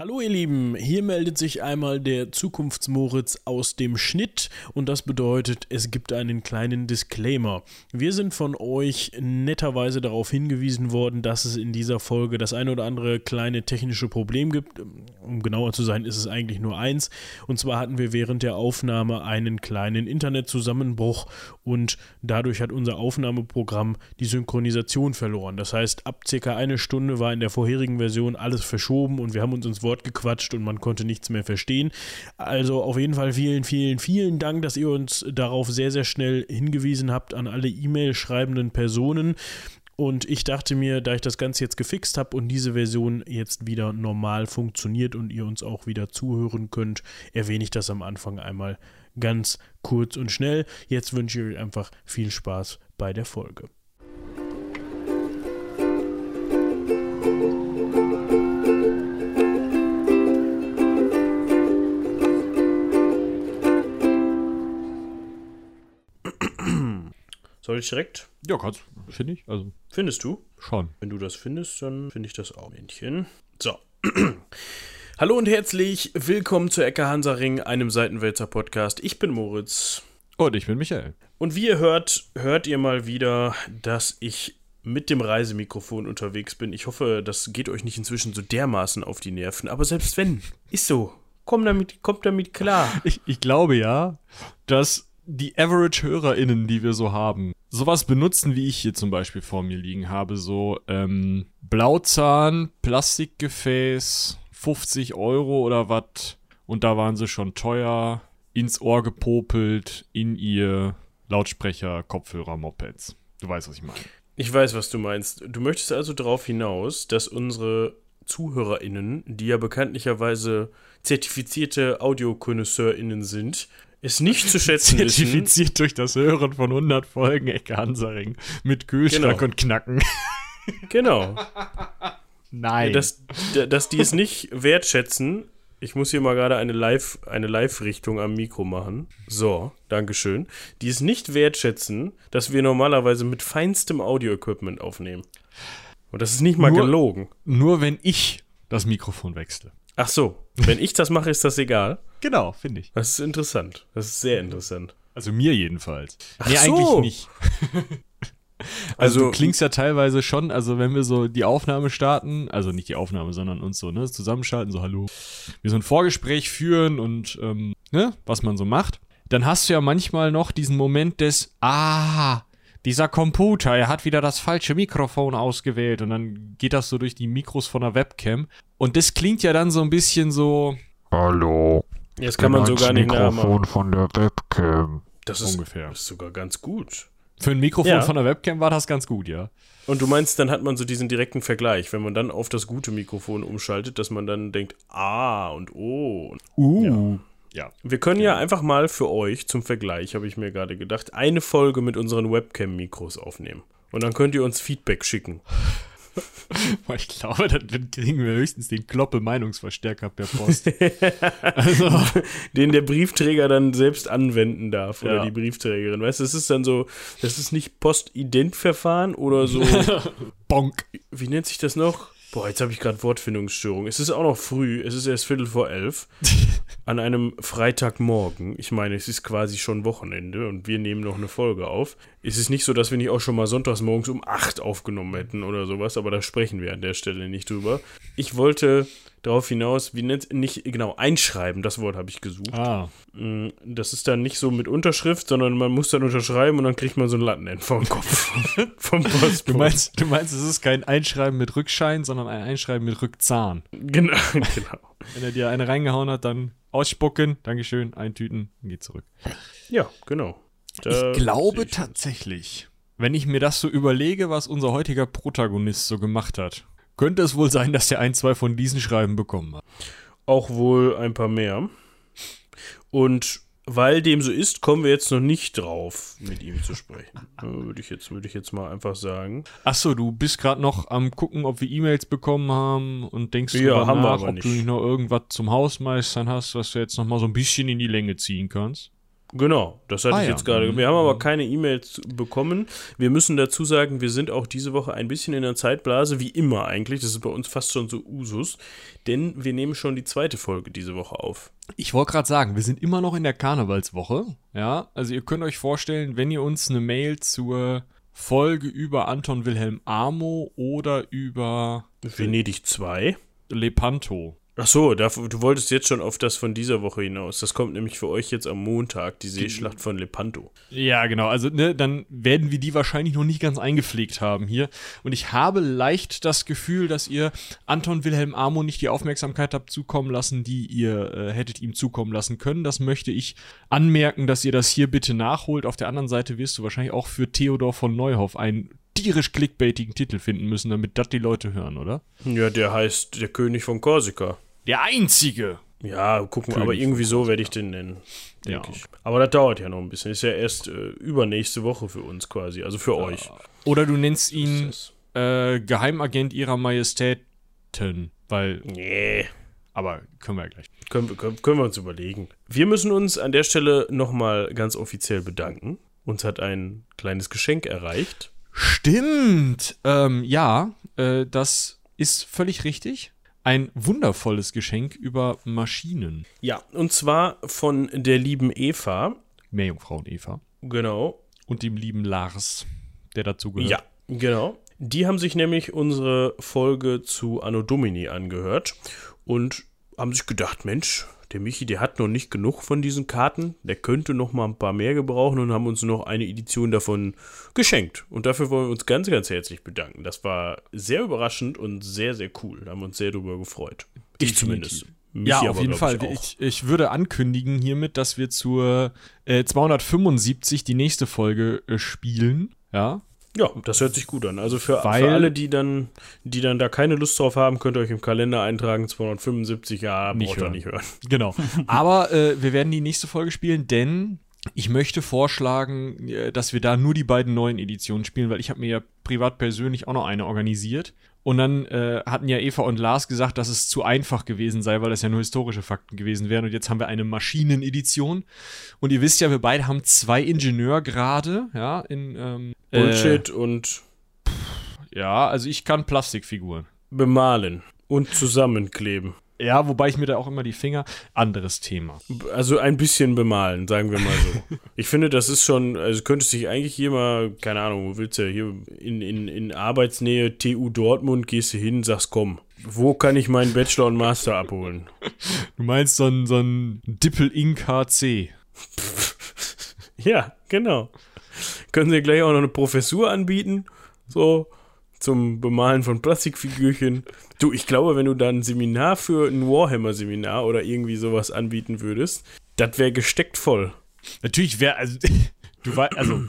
Hallo ihr Lieben, hier meldet sich einmal der Zukunftsmoritz aus dem Schnitt und das bedeutet, es gibt einen kleinen Disclaimer. Wir sind von euch netterweise darauf hingewiesen worden, dass es in dieser Folge das ein oder andere kleine technische Problem gibt. Um genauer zu sein, ist es eigentlich nur eins. Und zwar hatten wir während der Aufnahme einen kleinen Internetzusammenbruch und dadurch hat unser Aufnahmeprogramm die Synchronisation verloren. Das heißt, ab circa eine Stunde war in der vorherigen Version alles verschoben und wir haben uns ins Wort gequatscht und man konnte nichts mehr verstehen. Also auf jeden Fall vielen, vielen, vielen Dank, dass ihr uns darauf sehr, sehr schnell hingewiesen habt an alle E-Mail schreibenden Personen. Und ich dachte mir, da ich das Ganze jetzt gefixt habe und diese Version jetzt wieder normal funktioniert und ihr uns auch wieder zuhören könnt, erwähne ich das am Anfang einmal ganz kurz und schnell. Jetzt wünsche ich euch einfach viel Spaß bei der Folge. Soll ich direkt? Ja, kannst, finde ich. Also, Findest du? schon. Wenn du das findest, dann finde ich das auch. Männchen. So. Hallo und herzlich willkommen zu Ecke Hansaring, einem Seitenwälzer Podcast. Ich bin Moritz. Und ich bin Michael. Und wie ihr hört, hört ihr mal wieder, dass ich mit dem Reisemikrofon unterwegs bin. Ich hoffe, das geht euch nicht inzwischen so dermaßen auf die Nerven. Aber selbst wenn, ist so. Komm damit, kommt damit klar. Ich, ich glaube ja, dass die Average-HörerInnen, die wir so haben, sowas benutzen, wie ich hier zum Beispiel vor mir liegen habe. So ähm, Blauzahn, Plastikgefäß, 50 Euro oder was. Und da waren sie schon teuer, ins Ohr gepopelt, in ihr Lautsprecher, Kopfhörer, Mopeds. Du weißt, was ich meine. Ich weiß, was du meinst. Du möchtest also darauf hinaus, dass unsere ZuhörerInnen, die ja bekanntlicherweise zertifizierte AudiokonnoisseurInnen sind, es nicht zu schätzen wissen. Zertifiziert durch das Hören von 100 Folgen Ecke Hansaring. Mit Kühlschrank Genau. und Knacken. Genau. Nein. Dass, dass die es nicht wertschätzen. Ich muss hier mal gerade eine Live, eine Live-Richtung am Mikro machen. So, Dankeschön. Die es nicht wertschätzen, dass wir normalerweise mit feinstem Audio-Equipment aufnehmen. Und das ist nicht mal Nur- gelogen. Nur wenn ich das Mikrofon wechsle. Ach so, wenn ich das mache, ist das egal. Genau, finde ich. Das ist interessant. Das ist sehr interessant. Also mir jedenfalls. Ach nee, so. eigentlich nicht. Also, Also- du klingst ja teilweise schon, also wenn wir so die Aufnahme starten, also nicht die Aufnahme, sondern uns so, ne, zusammenschalten, so hallo, wir so ein Vorgespräch führen und, ähm, ne, was man so macht, dann hast du ja manchmal noch diesen Moment des, ah, dieser Computer, er hat wieder das falsche Mikrofon ausgewählt und dann geht das so durch die Mikros von der Webcam und das klingt ja dann so ein bisschen so, Hallo. Jetzt kann man so gar nicht. Mikrofon von der Webcam. Das ist, Ungefähr. das ist sogar ganz gut. für ein Mikrofon Ja. von der Webcam war das ganz gut, ja. Und du meinst, dann hat man so diesen direkten Vergleich, wenn man dann auf das gute Mikrofon umschaltet, dass man dann denkt, ah und oh. Uh. Ja. Wir können ja einfach mal für euch zum Vergleich, habe ich mir gerade gedacht, eine Folge mit unseren Webcam-Mikros aufnehmen. Und dann könnt ihr uns Feedback schicken. Ich glaube, dann kriegen wir höchstens den Kloppe-Meinungsverstärker per Post. also, Den der Briefträger dann selbst anwenden darf oder Ja. die Briefträgerin. Weißt du, das ist dann so, das ist nicht Post-Ident-Verfahren oder so, bonk. wie nennt sich das noch? Boah, jetzt habe ich gerade Wortfindungsstörung. Es ist auch noch früh, es ist erst Viertel vor elf. An einem Freitagmorgen. Ich meine, es ist quasi schon Wochenende und wir nehmen noch eine Folge auf. Es ist nicht so, dass wir nicht auch schon mal sonntags morgens um acht aufgenommen hätten oder sowas, aber da sprechen wir an der Stelle nicht drüber. Ich wollte darauf hinaus, wie nennt nicht genau einschreiben, das Wort habe ich gesucht. Ah, Mm, Das ist dann nicht so mit Unterschrift, sondern man muss dann unterschreiben und dann kriegt man so ein Lattenend vor dem Kopf vom Post. du meinst, du meinst, es ist kein Einschreiben mit Rückschein, sondern ein Einschreiben mit Rückzahn. Genau, genau. Wenn er dir eine reingehauen hat, dann ausspucken, Dankeschön, eintüten, und geht zurück. Ja, genau. Da ich glaube tatsächlich, wenn ich mir das so überlege, was unser heutiger Protagonist so gemacht hat, könnte es wohl sein, dass er ein, zwei von diesen Schreiben bekommen hat. Auch wohl ein paar mehr. Und weil dem so ist, kommen wir jetzt noch nicht drauf, mit ihm zu sprechen. Würde ich jetzt, würde ich jetzt mal einfach sagen. Achso, du bist gerade noch am gucken, ob wir E-Mails bekommen haben und denkst Ja, haben wir nach, aber ob nicht. du nicht noch irgendwas zum Hausmeistern hast, was du jetzt noch mal so ein bisschen in die Länge ziehen kannst. Genau, das hatte Ah, ich ja. jetzt gerade. Mhm. Wir haben aber keine E-Mails bekommen. Wir müssen dazu sagen, wir sind auch diese Woche ein bisschen in der Zeitblase, wie immer eigentlich. Das ist bei uns fast schon so Usus, denn wir nehmen schon die zweite Folge diese Woche auf. Ich wollte gerade sagen, wir sind immer noch in der Karnevalswoche. Ja, also ihr könnt euch vorstellen, wenn ihr uns eine Mail zur Folge über Anton Wilhelm Amo oder über Venedig 2. Lepanto. Ach so, da, du wolltest jetzt schon auf das von dieser Woche hinaus. Das kommt nämlich für euch jetzt am Montag, die Seeschlacht von Lepanto. Ja, genau. Also, ne, dann werden wir die wahrscheinlich noch nicht ganz eingepflegt haben hier. Und ich habe leicht das Gefühl, dass ihr Anton Wilhelm Amo nicht die Aufmerksamkeit habt zukommen lassen, die ihr äh, hättet ihm zukommen lassen können. Das möchte ich anmerken, dass ihr das hier bitte nachholt. Auf der anderen Seite wirst du wahrscheinlich auch für Theodor von Neuhoff einen tierisch clickbaitigen Titel finden müssen, damit das die Leute hören, oder? Ja, der heißt der König von Korsika. Der einzige. Ja, gucken wir, aber irgendwie so werde ich den nennen, Ja. denke ich. Aber das dauert ja noch ein bisschen. Ist ja erst äh, übernächste Woche für uns quasi, also für euch. Oder du nennst ihn äh, Geheimagent ihrer Majestäten, weil, Nee. aber können wir ja gleich. Können, wir- können, können wir uns überlegen. Wir müssen uns an der Stelle nochmal ganz offiziell bedanken. Uns hat ein kleines Geschenk erreicht. Stimmt. Ähm, ja, äh, das ist völlig richtig. Ein wundervolles Geschenk über Maschinen. Ja, und zwar von der lieben Eva. Meerjungfrauen Eva. Genau. Und dem lieben Lars, der dazu gehört. Ja, genau. Die haben sich nämlich unsere Folge zu Anno Domini angehört und haben sich gedacht, Mensch, der Michi, der hat noch nicht genug von diesen Karten, der könnte noch mal ein paar mehr gebrauchen und haben uns noch eine Edition davon geschenkt. Und dafür wollen wir uns ganz, ganz herzlich bedanken. Das war sehr überraschend und sehr, sehr cool. Da haben wir uns sehr drüber gefreut. Ich zumindest. Michi Ja, aber, auf jeden glaub Fall. Ich. Ich, ich würde ankündigen hiermit, dass wir zur äh, 275 die nächste Folge äh, spielen. Ja. Ja, das hört sich gut an. Also für, Weil- für alle, die dann, die dann da keine Lust drauf haben, könnt ihr euch im Kalender eintragen, 275, ja, Nicht braucht hören. nicht hören. Genau. Aber äh, wir werden die nächste Folge spielen, denn ich möchte vorschlagen, äh, dass wir da nur die beiden neuen Editionen spielen, weil ich habe mir ja privat persönlich auch noch eine organisiert. Und dann äh, hatten ja Eva und Lars gesagt, dass es zu einfach gewesen sei, weil das ja nur historische Fakten gewesen wären. Und jetzt haben wir eine Maschinenedition. Und ihr wisst ja, wir beide haben zwei Ingenieurgrade, ja, in ähm, Bullshit und Äh, ja, also ich kann Plastikfiguren. bemalen und zusammenkleben. Ja, wobei ich mir da auch immer die Finger. Anderes Thema. Also ein bisschen bemalen, sagen wir mal so. ich finde, das ist schon, also könntest dich eigentlich hier mal, keine Ahnung, wo willst du hier in, in, in Arbeitsnähe TU Dortmund gehst du hin, sagst komm, wo kann ich meinen Bachelor und Master abholen? Du meinst so ein, so ein Dippel Ink HC. Ja, genau. Können sie gleich auch noch eine Professur anbieten, so zum Bemalen von Plastikfigürchen. Du, ich glaube, wenn du da ein Seminar für ein Warhammer-Seminar oder irgendwie sowas anbieten würdest, das wäre gesteckt voll. Natürlich wäre, also, du weißt, also,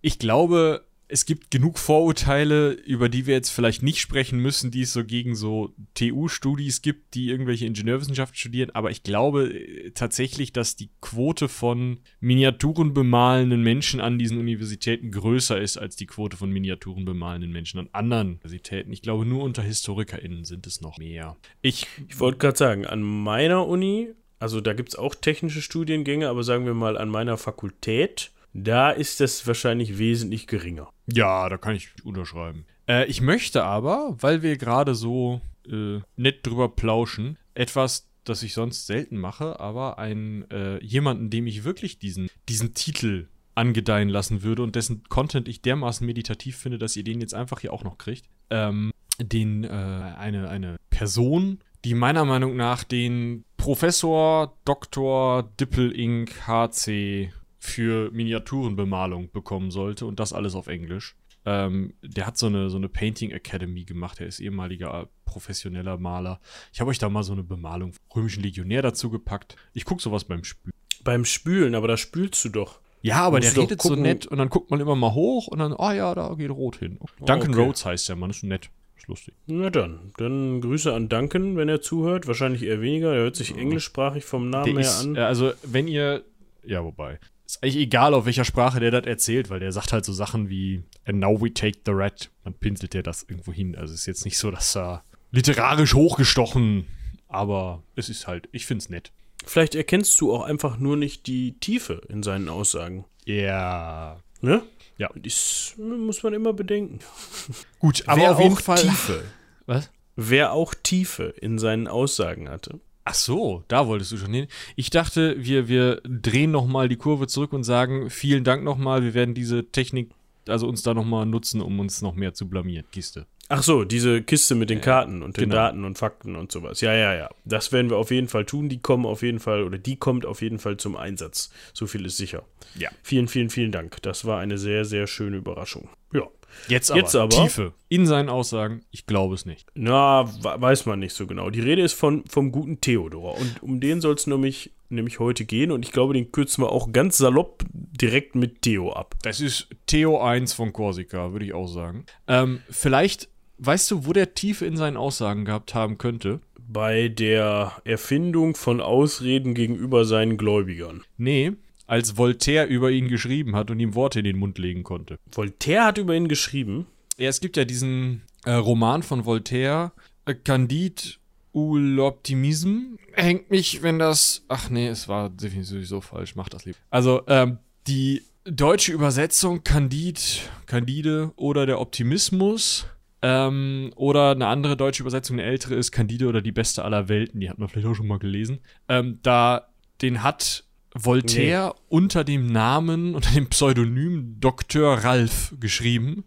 ich glaube, es gibt genug Vorurteile, über die wir jetzt vielleicht nicht sprechen müssen, die es so gegen so TU-Studis gibt, die irgendwelche Ingenieurwissenschaften studieren. Aber ich glaube äh, tatsächlich, dass die Quote von Miniaturen bemalenden Menschen an diesen Universitäten größer ist als die Quote von Miniaturen bemalenden Menschen an anderen Universitäten. Ich glaube, nur unter HistorikerInnen sind es noch mehr. Ich Ich wollte gerade sagen, an meiner Uni, also da gibt es auch technische Studiengänge, aber sagen wir mal an meiner Fakultät, da ist das wahrscheinlich wesentlich geringer. Ja, da kann ich unterschreiben. Äh, ich möchte aber, weil wir gerade so äh, nett drüber plauschen, etwas, das ich sonst selten mache, aber einen äh, jemanden, dem ich wirklich diesen, diesen Titel angedeihen lassen würde und dessen Content ich dermaßen meditativ finde, dass ihr den jetzt einfach hier auch noch kriegt. Ähm, den, äh, eine, eine Person, die meiner Meinung nach den Professor Dr. Dippel Inc. HC für Miniaturenbemalung bekommen sollte und das alles auf Englisch. Ähm, der hat so eine, so eine Painting Academy gemacht. Er ist ehemaliger professioneller Maler. Ich habe euch da mal so eine Bemalung vom römischen Legionär dazu gepackt. Ich gucke sowas beim Spülen. Beim Spülen, aber da spülst du doch. Ja, aber Musst der redet so nett und dann guckt man immer mal hoch und dann, ah ja, da geht rot hin. Duncan okay. Rhodes heißt der Mann, ist nett. Ist lustig. Na dann, dann Grüße an Duncan, wenn er zuhört. Wahrscheinlich eher weniger. Er hört sich englischsprachig vom Namen Der her ist, an. äh, also wenn ihr, ja, wobei, ist eigentlich egal, auf welcher Sprache der das erzählt, weil der sagt halt so Sachen wie, and now we take the red. Dann pinselt der das irgendwo hin. Also ist jetzt nicht so, dass er literarisch hochgestochen, aber es ist halt, ich find's nett. Vielleicht erkennst du auch einfach nur nicht die Tiefe in seinen Aussagen. Ja. Ne? Ja. Das muss man immer bedenken. Gut, aber Wer auf jeden auch Fall. Tiefe. Was? Wer auch Tiefe in seinen Aussagen hatte. Ach so, da wolltest du schon hin. Ich dachte, wir, wir drehen nochmal die Kurve zurück und sagen, vielen Dank nochmal, wir werden diese Technik, also uns da nochmal nutzen, um uns noch mehr zu blamieren. Kiste. Ach so, diese Kiste mit den Karten und den genau. Daten und Fakten und sowas. Ja, ja, ja. Das werden wir auf jeden Fall tun. Die kommen auf jeden Fall, oder die kommt auf jeden Fall zum Einsatz. So viel ist sicher. Ja. Vielen, vielen, vielen Dank. Das war eine sehr, sehr schöne Überraschung. Ja. Jetzt aber, Jetzt aber- Tiefe in seinen Aussagen, ich glaube es nicht. Na, weiß man nicht so genau. Die Rede ist von, vom guten Theodor. Und um den soll es nämlich, nämlich heute gehen. Und ich glaube, den kürzen wir auch ganz salopp direkt mit Theo ab. Das ist Theo 1 von Korsika, würde ich auch sagen. Ähm, vielleicht, weißt du, wo der Tiefe in seinen Aussagen gehabt haben könnte? Bei der Erfindung von Ausreden gegenüber seinen Gläubigern. Nee, als Voltaire über ihn geschrieben hat und ihm Worte in den Mund legen konnte. Voltaire hat über ihn geschrieben. Ja, es gibt ja diesen äh, Roman von Voltaire, äh, Candide ou l'Optimisme. Hängt mich, wenn das. Ach nee, es war definitiv so falsch. Mach das lieber. Also, ähm, die deutsche Übersetzung Candide, Candide oder der Optimismus. Ähm, oder eine andere deutsche Übersetzung, eine ältere ist Candide oder die beste aller Welten. Die hat man vielleicht auch schon mal gelesen. Ähm, da, den hat Voltaire unter dem Namen, unter dem Pseudonym Dr. Ralph geschrieben,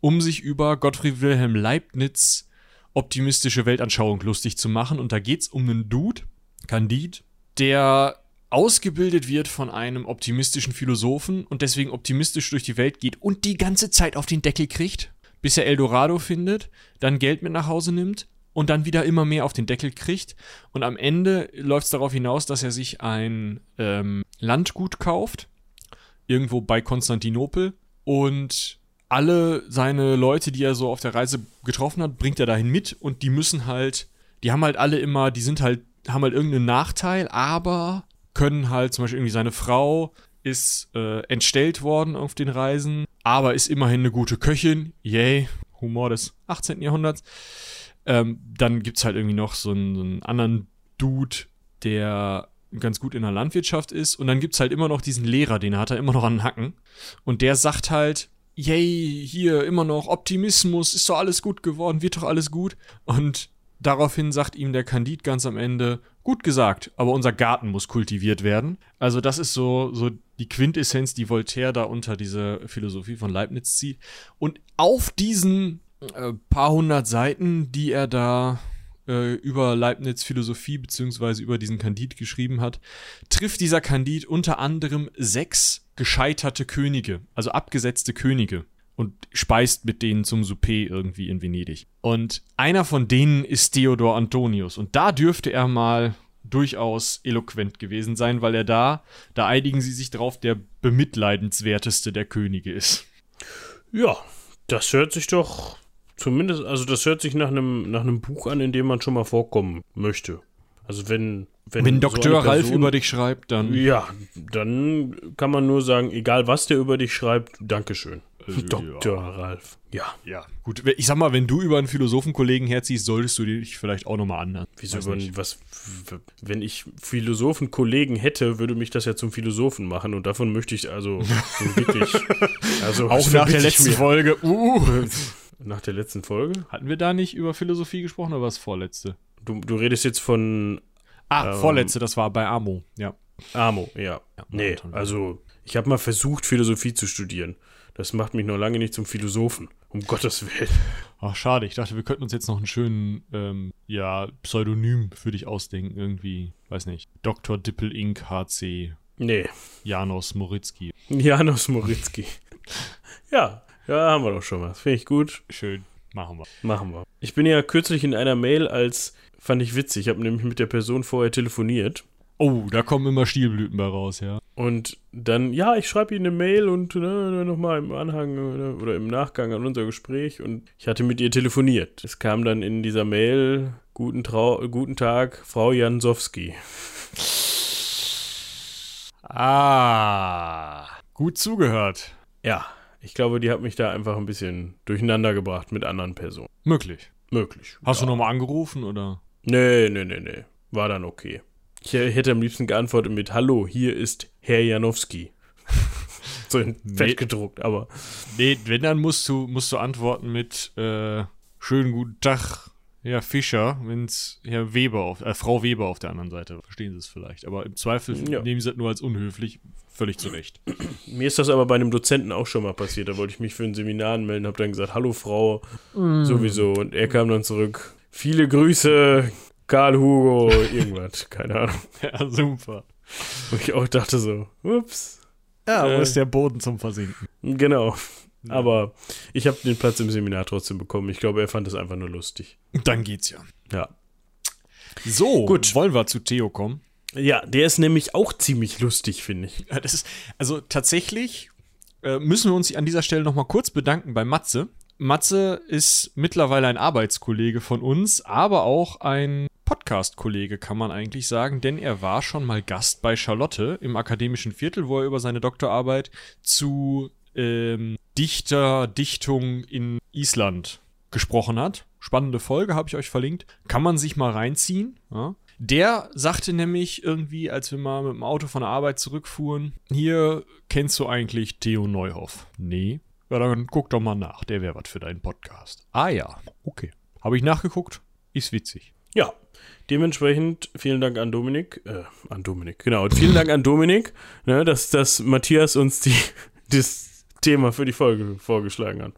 um sich über Gottfried Wilhelm Leibniz optimistische Weltanschauung lustig zu machen. Und da geht es um einen Dude, Candide, der ausgebildet wird von einem optimistischen Philosophen und deswegen optimistisch durch die Welt geht und die ganze Zeit auf den Deckel kriegt, bis er Eldorado findet, dann Geld mit nach Hause nimmt und dann wieder immer mehr auf den Deckel kriegt. Und am Ende läuft es darauf hinaus, dass er sich ein ähm, Landgut kauft, irgendwo bei Konstantinopel und alle seine Leute, die er so auf der Reise getroffen hat, bringt er dahin mit und die müssen halt, die haben halt alle immer, die sind halt, haben halt irgendeinen Nachteil, aber können halt zum Beispiel irgendwie seine Frau ist äh, entstellt worden auf den Reisen, aber ist immerhin eine gute Köchin, yay, Humor des 18. Jahrhunderts. Ähm, dann gibt es halt irgendwie noch so einen, so einen anderen Dude, der ganz gut in der Landwirtschaft ist. Und dann gibt es halt immer noch diesen Lehrer, den hat er immer noch an den Hacken. Und der sagt halt, yay, hier immer noch Optimismus, ist doch alles gut geworden, wird doch alles gut. Und daraufhin sagt ihm der Kandid ganz am Ende, gut gesagt, aber unser Garten muss kultiviert werden. Also das ist so, so die Quintessenz, die Voltaire da unter diese Philosophie von Leibniz zieht. Und auf diesen äh, paar hundert Seiten, die er da äh, über Leibniz Philosophie beziehungsweise über diesen Kandid geschrieben hat, trifft dieser Kandid unter anderem sechs gescheiterte Könige, also abgesetzte Könige und speist mit denen zum Souper irgendwie in Venedig. Und einer von denen ist Theodor Antonius und da dürfte er mal durchaus eloquent gewesen sein, weil er da, da einigen sie sich drauf, der bemitleidenswerteste der Könige ist. Ja, das hört sich doch zumindest, also das hört sich nach einem, nach einem Buch an, in dem man schon mal vorkommen möchte. Also wenn, wenn, Wenn so Dr. Ralf Person- über dich schreibt, dann Ja, dann kann man nur sagen, egal was der über dich schreibt, Dankeschön. Äh, Dr. Ralf. Ja. Ja, gut. Ich sag mal, wenn du über einen Philosophenkollegen herziehst, solltest du dich vielleicht auch nochmal anhören. Wieso über, was, wenn ich Philosophenkollegen hätte, würde mich das ja zum Philosophen machen und davon möchte ich also so wirklich. Also Auch nach der letzten. Folge. Uh. Nach der letzten Folge? Hatten wir da nicht über Philosophie gesprochen oder was vorletzte? Du, du redest jetzt von Ah, Ähm, vorletzte, das war bei Amo. Ja. Amo, ja. nee, Marathon. also ich habe mal versucht, Philosophie zu studieren. Das macht mich noch lange nicht zum Philosophen. Um Gottes Willen. Ach, schade. Ich dachte, wir könnten uns jetzt noch einen schönen, ähm, ja, Pseudonym für dich ausdenken. Irgendwie, weiß nicht. Dr. Dippel Inc. HC Nee. Janos Moritzki. Janos Moritzki. ja, ja, haben wir doch schon was. Finde ich gut. Schön. Machen wir. Machen wir. Ich bin ja kürzlich in einer Mail als, fand ich witzig, ich habe nämlich mit der Person vorher telefoniert. Oh, da kommen immer Stielblüten bei raus, ja. Und dann, ja, ich schreibe Ihnen eine Mail und ne, nochmal im Anhang oder, oder im Nachgang an unser Gespräch und ich hatte mit ihr telefoniert. Es kam dann in dieser Mail, guten, Trau guten Tag, Frau Jansowski. Ah. Gut zugehört. Ja, ich glaube, die hat mich da einfach ein bisschen durcheinander gebracht mit anderen Personen. Möglich. Möglich. Hast ja. du nochmal angerufen oder? Nee, nee, nee, nee. War dann okay. Ich hätte am liebsten geantwortet mit Hallo, hier ist Herr Janowski. so in Nee. Fett gedruckt, aber Nee, wenn, dann musst du, musst du antworten mit äh, schönen guten Tag, Herr Fischer, wenn's Herr Weber auf, äh, Frau Weber auf der anderen Seite. Verstehen sie es vielleicht. Aber im Zweifel Ja. nehmen sie das nur als unhöflich. Völlig zu Recht. mir ist das aber bei einem Dozenten auch schon mal passiert. Da wollte ich mich für ein Seminar anmelden, habe dann gesagt, hallo Frau, sowieso. Und er kam dann zurück, viele Grüße, Karl Hugo, irgendwas, keine Ahnung. ja, super. Wo ich auch dachte so, ups, Ja, Äh. wo ist der Boden zum Versinken? genau. Aber ich habe den Platz im Seminar trotzdem bekommen. Ich glaube, er fand es einfach nur lustig. Dann geht's ja. Ja. So, Gut. wollen wir zu Theo kommen? Ja, der ist nämlich auch ziemlich lustig, finde ich. Ja, ist, also tatsächlich äh, müssen wir uns an dieser Stelle nochmal kurz bedanken bei Matze. Matze ist mittlerweile ein Arbeitskollege von uns, aber auch ein Podcast-Kollege, kann man eigentlich sagen, denn er war schon mal Gast bei Charlotte im akademischen Viertel, wo er über seine Doktorarbeit zu ähm, Dichter, Dichtung in Island gesprochen hat. Spannende Folge, habe ich euch verlinkt. Kann man sich mal reinziehen. Ja. Der sagte nämlich irgendwie, als wir mal mit dem Auto von der Arbeit zurückfuhren, hier kennst du eigentlich Theo Neuhoff? Nee. Ja, dann guck doch mal nach, der wäre was für deinen Podcast. Ah ja, okay. Habe ich nachgeguckt, ist witzig. Ja, dementsprechend vielen Dank an Dominik. Äh, an Dominik, genau. Und vielen Dank an Dominik, ne, dass, dass Matthias uns die, das Thema für die Folge vorgeschlagen hat.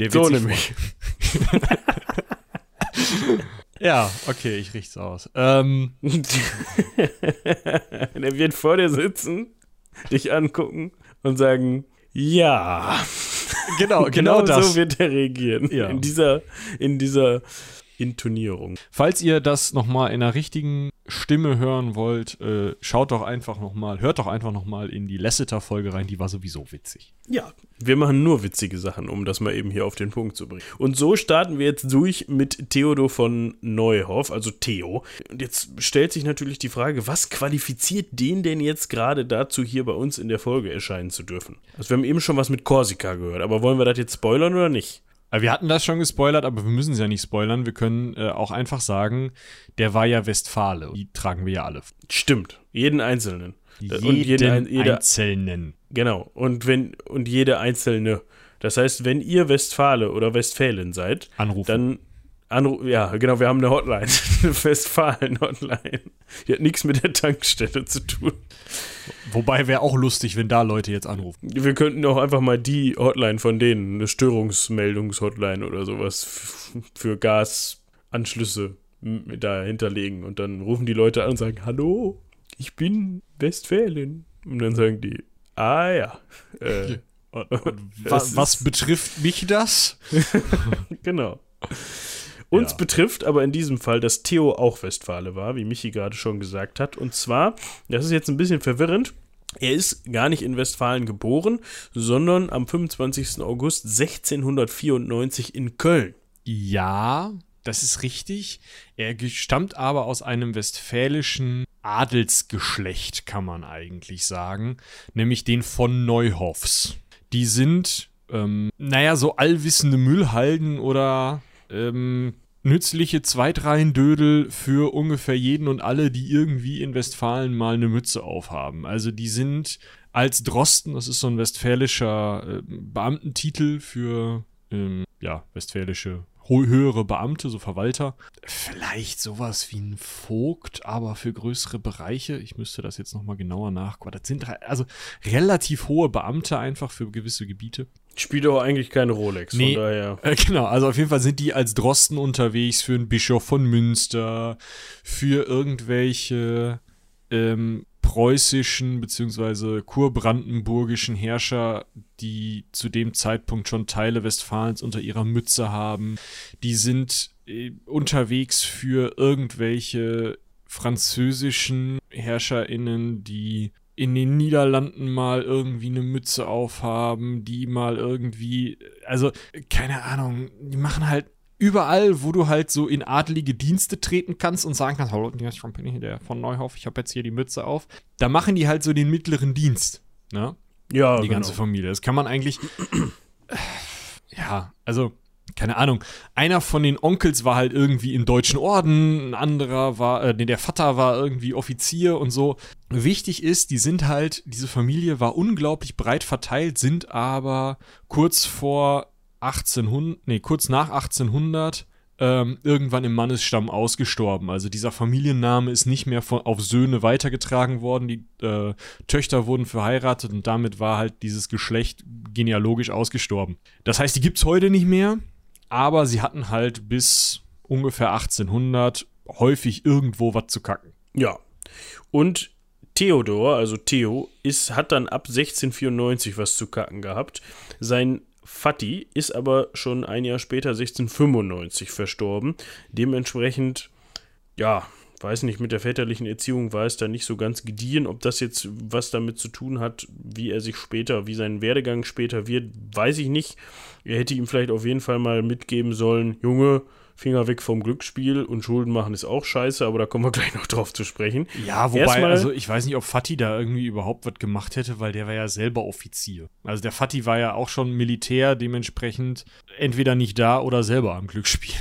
Der So nämlich. Ja, okay, ich riech's aus. Ähm, er wird vor dir sitzen, dich angucken und sagen, ja. genau, genau, das. so wird er reagieren. Ja. In dieser, in dieser Intonierung. Falls ihr das nochmal in einer richtigen Stimme hören wollt, äh, schaut doch einfach nochmal, hört doch einfach nochmal in die Lasseter-Folge rein, die war sowieso witzig. Ja, wir machen nur witzige Sachen, um das mal eben hier auf den Punkt zu bringen. Und so starten wir jetzt durch mit Theodor von Neuhoff, also Theo. Und jetzt stellt sich natürlich die Frage, was qualifiziert den denn jetzt gerade dazu, hier bei uns in der Folge erscheinen zu dürfen? Also wir haben eben schon was mit Korsika gehört, aber wollen wir das jetzt spoilern oder nicht? Äh, Wir hatten das schon gespoilert, aber wir müssen es ja nicht spoilern. Wir können äh, auch einfach sagen, der war ja Westfale. Die tragen wir ja alle. Stimmt, jeden einzelnen. Jeden und jeden, jeder, Einzelnen. genau. Und wenn und jede einzelne. Das heißt, wenn ihr Westfale oder Westfälin seid, Anrufen. Dann Anruf, ja, genau, wir haben eine Hotline, eine Westfalen-Hotline. Die hat nichts mit der Tankstelle zu tun. Wobei wäre auch lustig, wenn da Leute jetzt anrufen. Wir könnten auch einfach mal die Hotline von denen, eine Störungsmeldungs-Hotline oder sowas für Gasanschlüsse da hinterlegen. Und dann rufen die Leute an und sagen, hallo, ich bin Westfälin. Und dann sagen die, ah ja, äh, Und, und Es wa ist- was betrifft mich das? Genau. Uns Ja. betrifft aber in diesem Fall, dass Theo auch Westfale war, wie Michi gerade schon gesagt hat. Und zwar, das ist jetzt ein bisschen verwirrend, er ist gar nicht in Westfalen geboren, sondern am 25. August 1694 in Köln. Ja, das ist richtig. Er stammt aber aus einem westfälischen Adelsgeschlecht, kann man eigentlich sagen, nämlich den von Neuhoffs. Die sind, ähm, naja, so allwissende Müllhalden oder ähm, nützliche Zweitreihendödel für ungefähr jeden und alle, die irgendwie in Westfalen mal eine Mütze aufhaben. Also die sind als Drosten, das ist so ein westfälischer äh, Beamtentitel für ähm, ja, westfälische höhere Beamte, so Verwalter. Vielleicht sowas wie ein Vogt, aber für größere Bereiche. Ich müsste das jetzt nochmal genauer nachgucken. Das sind also relativ hohe Beamte einfach für gewisse Gebiete. Spielt aber eigentlich keine Rolex, Nee. von daher. Äh, genau, also auf jeden Fall sind die als Drosten unterwegs für einen Bischof von Münster, für irgendwelche ähm, preußischen bzw. kurbrandenburgischen Herrscher, die zu dem Zeitpunkt schon Teile Westfalens unter ihrer Mütze haben. Die sind äh, unterwegs für irgendwelche französischen HerrscherInnen, die in den Niederlanden mal irgendwie eine Mütze aufhaben, die mal irgendwie, also keine Ahnung, die machen halt überall, wo du halt so in adlige Dienste treten kannst und sagen kannst, hallo, ist bin ich der von Neuhoff, ich habe jetzt hier die Mütze auf. Da machen die halt so den mittleren Dienst, ne? Ja, die genau. ganze Familie. Das kann man eigentlich, ja, also keine Ahnung, einer von den Onkels war halt irgendwie im deutschen Orden, ein anderer war, äh, nee, der Vater war irgendwie Offizier und so. Wichtig ist, die sind halt, diese Familie war unglaublich breit verteilt, sind aber kurz vor 1800, nee, kurz nach 1800 ähm, irgendwann im Mannesstamm ausgestorben. Also dieser Familienname ist nicht mehr von, auf Söhne weitergetragen worden. Die äh, Töchter wurden verheiratet und damit war halt dieses Geschlecht genealogisch ausgestorben. Das heißt, die gibt es heute nicht mehr, aber sie hatten halt bis ungefähr 1800 häufig irgendwo was zu kacken. Ja. Und Theodor, also Theo, ist, hat dann ab 1694 was zu kacken gehabt. Sein Fatti ist aber schon ein Jahr später, 1695, verstorben. Dementsprechend, ja, weiß nicht, mit der väterlichen Erziehung war es da nicht so ganz gediehen. Ob das jetzt was damit zu tun hat, wie er sich später, wie sein Werdegang später wird, weiß ich nicht. Er hätte ihm vielleicht auf jeden Fall mal mitgeben sollen, Junge, Finger weg vom Glücksspiel und Schulden machen ist auch scheiße, aber da kommen wir gleich noch drauf zu sprechen. Ja, wobei, Erstmal- also ich weiß nicht, ob Fatih da irgendwie überhaupt was gemacht hätte, weil der war ja selber Offizier. Also der Fatih war ja auch schon Militär, dementsprechend entweder nicht da oder selber am Glücksspiel.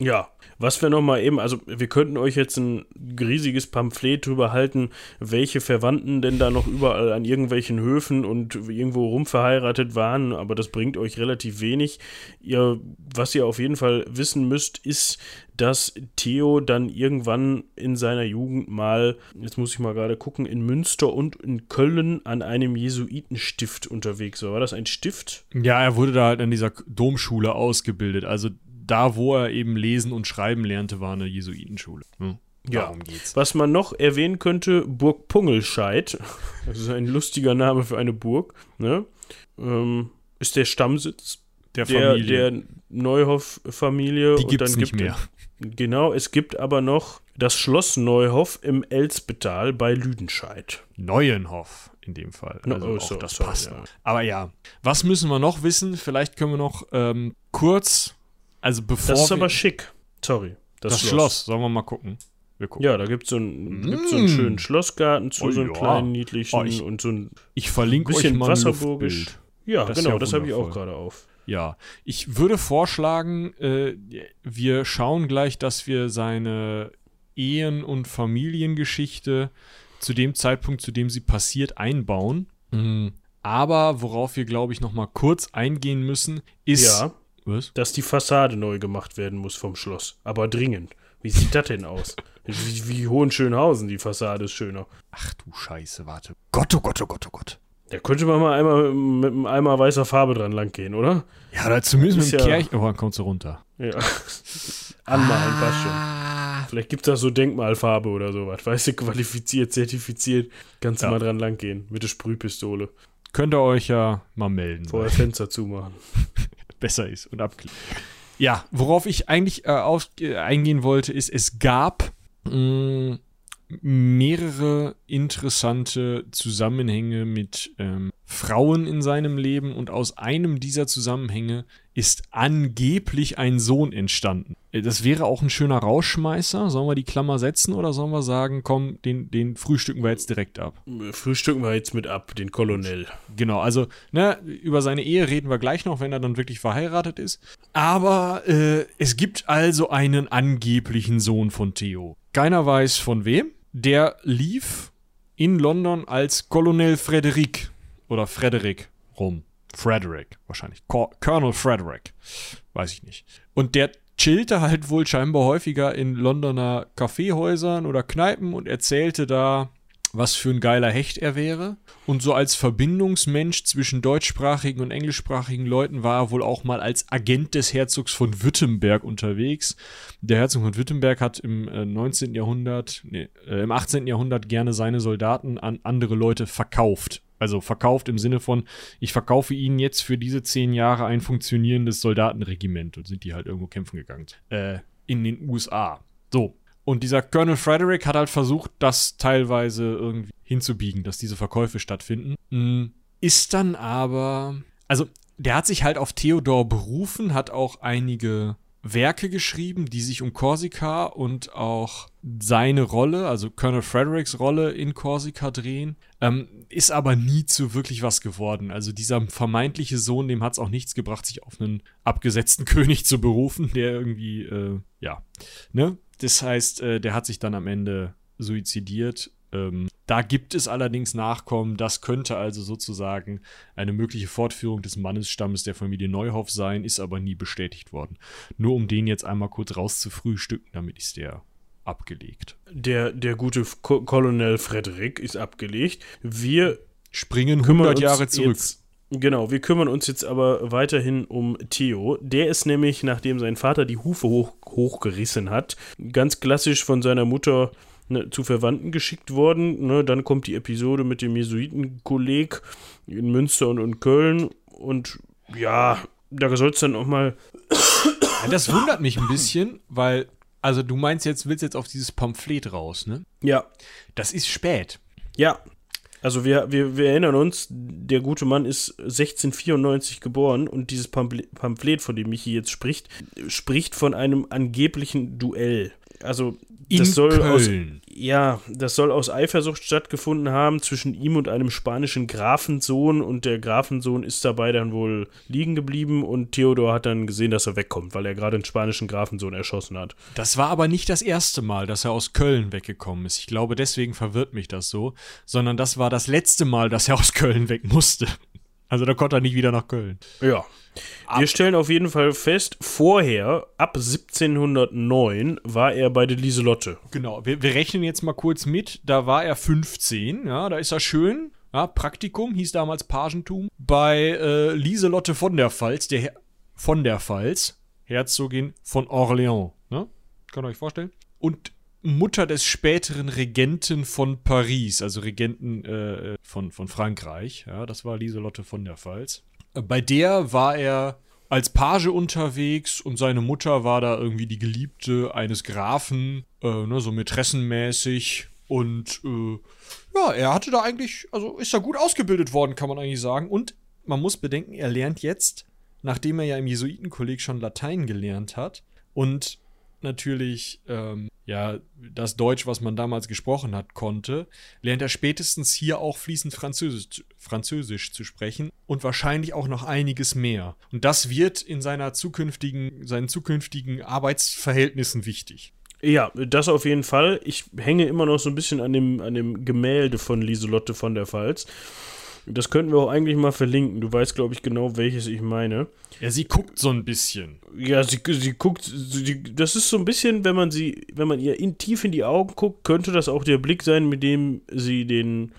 Ja, was wir nochmal eben, also wir könnten euch jetzt ein riesiges Pamphlet drüber halten, welche Verwandten denn da noch überall an irgendwelchen Höfen und irgendwo rumverheiratet waren, aber das bringt euch relativ wenig. Ihr, was ihr auf jeden Fall wissen müsst, ist, dass Theo dann irgendwann in seiner Jugend mal, jetzt muss ich mal gerade gucken, in Münster und in Köln an einem Jesuitenstift unterwegs war. War das ein Stift? Ja, er wurde da halt an dieser Domschule ausgebildet. Also da, wo er eben lesen und schreiben lernte, war eine Jesuitenschule. Hm. Ja. Darum geht's. Was man noch erwähnen könnte, Burg Pungelscheid, das ist ein lustiger Name für eine Burg, ne? ähm, ist der Stammsitz Der der, Familie. der Neuhoff-Familie. die gibt's dann nicht gibt mehr. Genau, es gibt aber noch das Schloss Neuhoff im Elspetal bei Lüdenscheid. Neuenhoff in dem Fall. No- Also oh, auch so- das sorry, passt. ja. Aber ja, was müssen wir noch wissen? Vielleicht können wir noch ähm, kurz, also bevor Das ist aber schick. Sorry. Das, das Schloss. sollen wir mal gucken. Wir gucken. Ja, da gibt es so, ein, gibt's so einen Mm. schönen Schlossgarten zu, Oh so einen ja. kleinen, niedlichen Oh, ich- und so ein Ich verlinke euch bisschen mal ein wasserburgisch. Luftbild. Ja, Das genau, ja das habe ich auch gerade auf. Ja, ich würde vorschlagen, äh, wir schauen gleich, dass wir seine Ehen- und Familiengeschichte zu dem Zeitpunkt, zu dem sie passiert, einbauen. Mhm. Aber worauf wir, glaube ich, noch mal kurz eingehen müssen, ist... Ja, Was? dass die Fassade neu gemacht werden muss vom Schloss. Aber dringend. Wie sieht das denn aus? Wie, wie Hohenschönhausen, die Fassade ist schöner. Ach du Scheiße, warte. Gott, oh Gott, oh Gott, oh Gott. Da könnte man mal einmal mit einem Eimer weißer Farbe dran lang gehen, oder? Ja, oder zumindest mit dem ja- Kirch... Oh, dann kommt sie runter. Ja. Anmalen, passt schon. Ah. Vielleicht gibt es da so Denkmalfarbe oder sowas. Weißt du, qualifiziert, zertifiziert. Kannst du Ja. mal dran lang gehen. Mit der Sprühpistole. Könnt ihr euch ja mal melden. Vorher Fenster zumachen. besser ist und abklären. Ja, worauf ich eigentlich äh, auf, äh, eingehen wollte, ist, es gab mh, mehrere interessante Zusammenhänge mit ähm, Frauen in seinem Leben und aus einem dieser Zusammenhänge ist angeblich ein Sohn entstanden. Äh, Das wäre auch ein schöner Rausschmeißer. Sollen wir die Klammer setzen oder sollen wir sagen, komm, den, den frühstücken wir jetzt direkt ab? Frühstücken wir jetzt mit ab, den Kolonel. Genau, also ne, über seine Ehe reden wir gleich noch, wenn er dann wirklich verheiratet ist. Aber äh, es gibt also einen angeblichen Sohn von Theo. Keiner weiß von wem. Der lief in London als Colonel Frederick oder Frederick rum. Frederick wahrscheinlich. Cor Colonel Frederick. Weiß ich nicht. Und der chillte halt wohl scheinbar häufiger in Londoner Kaffeehäusern oder Kneipen und erzählte da, was für ein geiler Hecht er wäre. Und so als Verbindungsmensch zwischen deutschsprachigen und englischsprachigen Leuten war er wohl auch mal als Agent des Herzogs von Württemberg unterwegs. Der Herzog von Württemberg hat im äh, 19. Jahrhundert, nee, äh, im 18. Jahrhundert gerne seine Soldaten an andere Leute verkauft. Also verkauft im Sinne von, ich verkaufe ihnen jetzt für diese zehn Jahre ein funktionierendes Soldatenregiment. Und sind die halt irgendwo kämpfen gegangen. Äh, in den USA. So, und dieser Colonel Frederick hat halt versucht, das teilweise irgendwie hinzubiegen, dass diese Verkäufe stattfinden. Mm, Ist dann aber. Also, der hat sich halt auf Theodor berufen, hat auch einige Werke geschrieben, die sich um Korsika und auch seine Rolle, also Colonel Fredericks Rolle in Korsika drehen. Ähm, ist aber nie zu wirklich was geworden. Also dieser vermeintliche Sohn, dem hat es auch nichts gebracht, sich auf einen abgesetzten König zu berufen, der irgendwie, äh, ja, ne? Das heißt, äh, der hat sich dann am Ende suizidiert. Ähm, da gibt es allerdings Nachkommen. Das könnte also sozusagen eine mögliche Fortführung des Mannesstammes der Familie Neuhoff sein, ist aber nie bestätigt worden. Nur um den jetzt einmal kurz rauszufrühstücken, damit ist der abgelegt. Der, der gute Ko Colonel Frederick ist abgelegt. Wir Springen kümmern 100 uns Jahre zurück. Jetzt, genau, wir kümmern uns jetzt aber weiterhin um Theo. Der ist nämlich, nachdem sein Vater die Hufe hoch, hochgerissen hat, ganz klassisch von seiner Mutter ne, zu Verwandten geschickt worden. Ne, dann kommt die Episode mit dem Jesuitenkolleg in Münster und, und Köln. Und ja, da soll es dann auch mal. Ja, das wundert mich ein bisschen, weil, also du meinst jetzt, willst jetzt auf dieses Pamphlet raus, ne? Ja, Das ist spät. Ja, also wir, wir, wir erinnern uns, der gute Mann ist 1694 geboren und dieses Pamphlet, Pamphlet, von dem Michi jetzt spricht, spricht von einem angeblichen Duell. Also In das soll aus, Köln. ja, das soll aus Eifersucht stattgefunden haben zwischen ihm und einem spanischen Grafensohn und der Grafensohn ist dabei dann wohl liegen geblieben und Theodor hat dann gesehen, dass er wegkommt, weil er gerade einen spanischen Grafensohn erschossen hat. Das war aber nicht das erste Mal, dass er aus Köln weggekommen ist. Ich glaube, deswegen verwirrt mich das so. Sondern das war das letzte Mal, dass er aus Köln weg musste. Also da konnte er nicht wieder nach Köln. Ja. Wir stellen auf jeden Fall fest, vorher, ab 1709, war er bei der Lieselotte. Genau, wir, wir rechnen jetzt mal kurz mit. Da war er 15, ja, da ist er schön. Ja, Praktikum hieß damals Pagentum. Bei äh, Lieselotte von der Pfalz, der Her von der Pfalz, Herzogin von Orléans. Ne? Könnt ihr euch vorstellen? Und Mutter des späteren Regenten von Paris, also Regenten äh, von, von Frankreich. Ja, das war Lieselotte von der Pfalz. Äh, Bei der war er als Page unterwegs und seine Mutter war da irgendwie die Geliebte eines Grafen, äh, ne, so mätressenmäßig. Und äh, ja, er hatte da eigentlich, also ist da gut ausgebildet worden, kann man eigentlich sagen. Und man muss bedenken, er lernt jetzt, nachdem er ja im Jesuitenkolleg schon Latein gelernt hat und natürlich ähm, ja das Deutsch, was man damals gesprochen hat, konnte, lernt er spätestens hier auch fließend Französisch, Französisch zu sprechen und wahrscheinlich auch noch einiges mehr. Und das wird in seiner zukünftigen, seinen zukünftigen Arbeitsverhältnissen wichtig. Ja, das auf jeden Fall. Ich hänge immer noch so ein bisschen an dem, an dem Gemälde von Lieselotte von der Pfalz. Das könnten wir auch eigentlich mal verlinken. Du weißt, glaube ich, genau, welches ich meine. Ja, sie guckt so ein bisschen. Ja, sie, sie guckt, sie, das ist so ein bisschen, wenn man sie, wenn man ihr in, tief in die Augen guckt, könnte das auch der Blick sein, mit dem sie den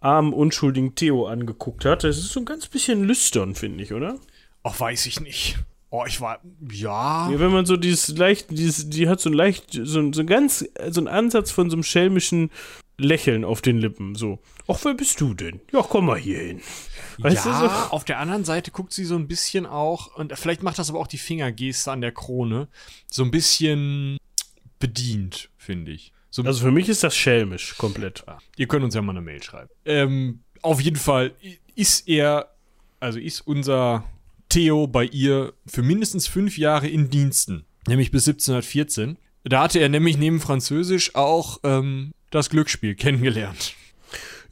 armen, unschuldigen Theo angeguckt hat. Das ist so ein ganz bisschen lüstern, finde ich, oder? Ach, weiß ich nicht. Oh, ich war. Ja. Ja, wenn man so dieses leicht, dieses, die hat so ein leicht, so, ein- so ein ganz, so einen Ansatz von so einem schelmischen Lächeln auf den Lippen. So, ach, wer bist du denn? Ja, komm mal hier hin. Weißt ja, du so? auf der anderen Seite guckt sie so ein bisschen auch, und vielleicht macht das aber auch die Fingergeste an der Krone, so ein bisschen bedient, finde ich. So, Also für mich ist das schelmisch, komplett. ihr könnt uns ja mal eine Mail schreiben. Ähm, auf jeden Fall ist er, also ist unser Theo bei ihr für mindestens fünf Jahre in Diensten, nämlich bis 1714. Da hatte er nämlich neben Französisch auch ähm, das Glücksspiel kennengelernt.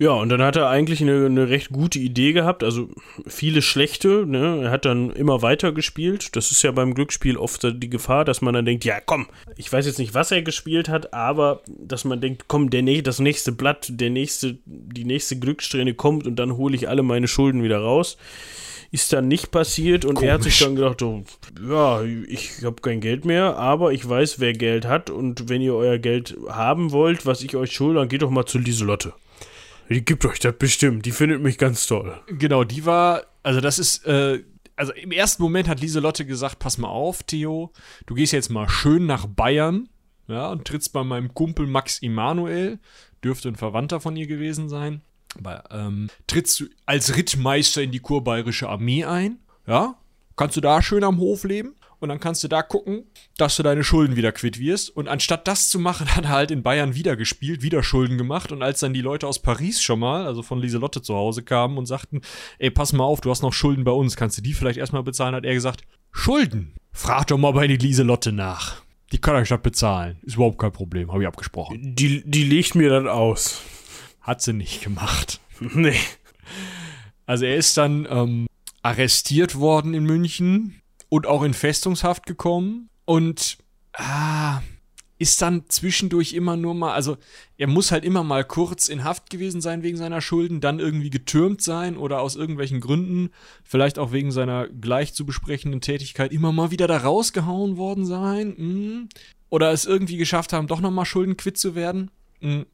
Ja, und dann hat er eigentlich eine, eine recht gute Idee gehabt, also viele schlechte, ne? Er hat dann immer weiter gespielt. Das ist ja beim Glücksspiel oft die Gefahr, dass man dann denkt, ja komm, ich weiß jetzt nicht, was er gespielt hat, aber dass man denkt, komm, der, das nächste Blatt, der nächste, die nächste Glückssträhne kommt und dann hole ich alle meine Schulden wieder raus. Ist dann nicht passiert und er hat sich Komisch. dann gedacht, oh, ja, ich habe kein Geld mehr, aber ich weiß, wer Geld hat und wenn ihr euer Geld haben wollt, was ich euch schulde, dann geht doch mal zu Lieselotte. Die gibt euch das bestimmt. Die findet mich ganz toll. Genau, die war, also das ist, äh, also im ersten Moment hat Lieselotte gesagt, pass mal auf, Theo, du gehst jetzt mal schön nach Bayern, ja, und trittst bei meinem Kumpel Max Emanuel, dürfte ein Verwandter von ihr gewesen sein, aber, ähm, trittst du als Rittmeister in die kurbayerische Armee ein, ja, kannst du da schön am Hof leben und dann kannst du da gucken, dass du deine Schulden wieder quitt wirst. Und anstatt das zu machen, hat er halt in Bayern wieder gespielt, wieder Schulden gemacht. Und als dann die Leute aus Paris schon mal, also von Lieselotte zu Hause kamen und sagten, ey, pass mal auf, du hast noch Schulden bei uns, kannst du die vielleicht erstmal bezahlen, hat er gesagt, Schulden. Frag doch mal bei die Lieselotte nach. Die kann euch das bezahlen. Ist überhaupt kein Problem, habe ich abgesprochen. Die, die legt mir dann aus. Hat sie nicht gemacht. Nee. Also er ist dann ähm, arrestiert worden in München und auch in Festungshaft gekommen und ah, ist dann zwischendurch immer nur mal, also er muss halt immer mal kurz in Haft gewesen sein wegen seiner Schulden, dann irgendwie getürmt sein oder aus irgendwelchen Gründen, vielleicht auch wegen seiner gleich zu besprechenden Tätigkeit, immer mal wieder da rausgehauen worden sein. Hm. Oder es irgendwie geschafft haben, doch nochmal schuldenquitt zu werden. Hm.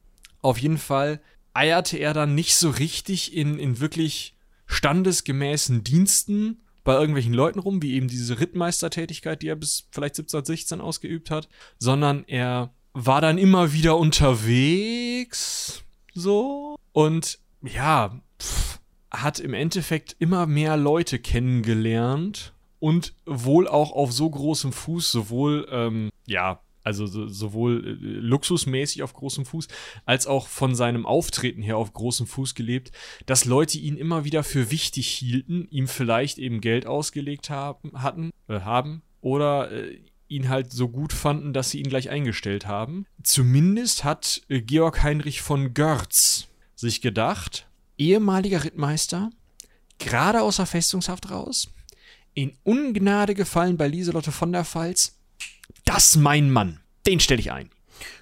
Auf jeden Fall eierte er dann nicht so richtig in, in wirklich standesgemäßen Diensten bei irgendwelchen Leuten rum, wie eben diese Rittmeistertätigkeit, die er bis vielleicht 1716 ausgeübt hat, sondern er war dann immer wieder unterwegs, so, und ja, pff, hat im Endeffekt immer mehr Leute kennengelernt und wohl auch auf so großem Fuß, sowohl, ähm, ja, also so, sowohl äh, luxusmäßig auf großem Fuß, als auch von seinem Auftreten her auf großem Fuß gelebt, dass Leute ihn immer wieder für wichtig hielten, ihm vielleicht eben Geld ausgelegt haben, hatten, äh, haben oder äh, ihn halt so gut fanden, dass sie ihn gleich eingestellt haben. Zumindest hat äh, Georg Heinrich von Görz sich gedacht, ehemaliger Rittmeister, gerade aus der Festungshaft raus, in Ungnade gefallen bei Lieselotte von der Pfalz, das mein Mann. Den stelle ich ein.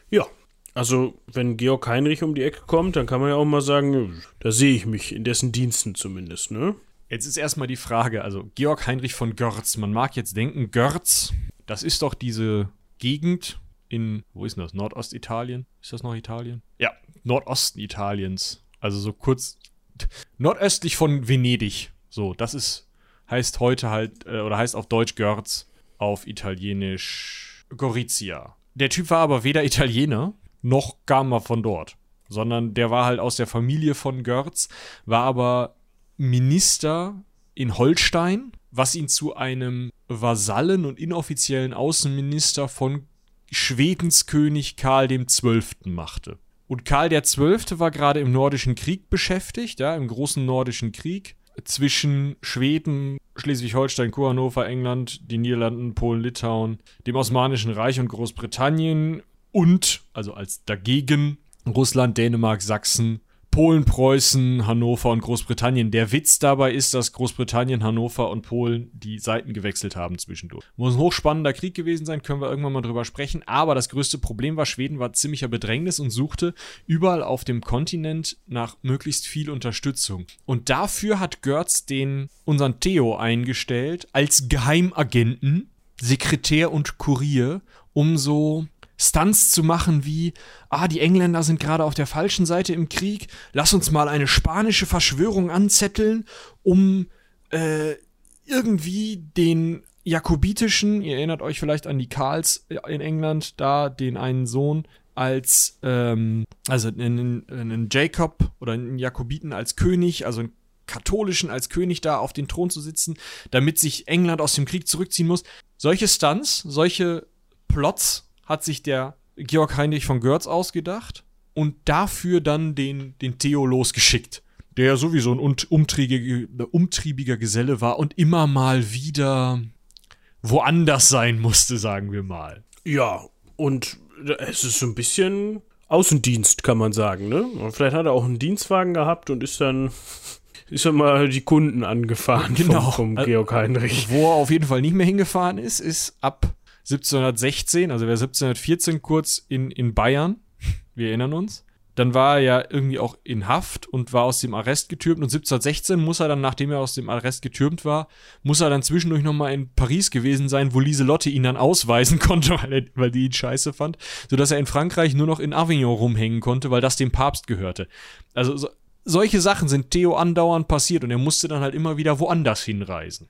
Ja, also wenn Georg Heinrich um die Ecke kommt, dann kann man ja auch mal sagen, da sehe ich mich, in dessen Diensten zumindest, ne? Jetzt ist erstmal die Frage, also Georg Heinrich von Görz, man mag jetzt denken, Görz, das ist doch diese Gegend in, wo ist denn das, Nordostitalien? Ist das noch Italien? Ja, Nordosten Italiens. Also so kurz, nordöstlich von Venedig. So, das ist, heißt heute halt, äh, oder heißt auf Deutsch Görz, auf Italienisch Gorizia. Der Typ war aber weder Italiener, noch kam er von dort, sondern der war halt aus der Familie von Görz, war aber Minister in Holstein, was ihn zu einem Vasallen und inoffiziellen Außenminister von Schwedens König Karl XII. machte. Und Karl XII. war gerade im Nordischen Krieg beschäftigt, ja, im großen Nordischen Krieg zwischen Schweden, Schleswig-Holstein, Kurhannover, England, die Niederlanden, Polen, Litauen, dem Osmanischen Reich und Großbritannien und, also als dagegen, Russland, Dänemark, Sachsen, Polen, Preußen, Hannover und Großbritannien. Der Witz dabei ist, dass Großbritannien, Hannover und Polen die Seiten gewechselt haben zwischendurch. Muss ein hochspannender Krieg gewesen sein, können wir irgendwann mal drüber sprechen. Aber das größte Problem war, Schweden war ziemlicher Bedrängnis und suchte überall auf dem Kontinent nach möglichst viel Unterstützung. Und dafür hat Görz den unseren Theo eingestellt als Geheimagenten, Sekretär und Kurier, um so Stunts zu machen wie, ah, die Engländer sind gerade auf der falschen Seite im Krieg, lass uns mal eine spanische Verschwörung anzetteln, um äh, irgendwie den jakobitischen, ihr erinnert euch vielleicht an die Karls in England, da den einen Sohn als, ähm, also einen, einen Jacob oder einen Jakobiten als König, also einen katholischen als König da auf den Thron zu sitzen, damit sich England aus dem Krieg zurückziehen muss. Solche Stunts, solche Plots hat sich der Georg Heinrich von Görz ausgedacht und dafür dann den, den Theo losgeschickt, der sowieso ein umtriebiger, umtriebiger Geselle war und immer mal wieder woanders sein musste, sagen wir mal. Ja, und es ist so ein bisschen Außendienst, kann man sagen, ne? Vielleicht hat er auch einen Dienstwagen gehabt und ist dann ist dann mal die Kunden angefahren genau. vom, vom Georg Heinrich. Wo er auf jeden Fall nicht mehr hingefahren ist, ist ab 1716, also wer 1714 kurz in, in Bayern, wir erinnern uns. Dann war er ja irgendwie auch in Haft und war aus dem Arrest getürmt. Und 1716 muss er dann, nachdem er aus dem Arrest getürmt war, muss er dann zwischendurch nochmal in Paris gewesen sein, wo Lieselotte ihn dann ausweisen konnte, weil, er, weil die ihn scheiße fand. Sodass er in Frankreich nur noch in Avignon rumhängen konnte, weil das dem Papst gehörte. Also so, solche Sachen sind Theo andauernd passiert und er musste dann halt immer wieder woanders hinreisen.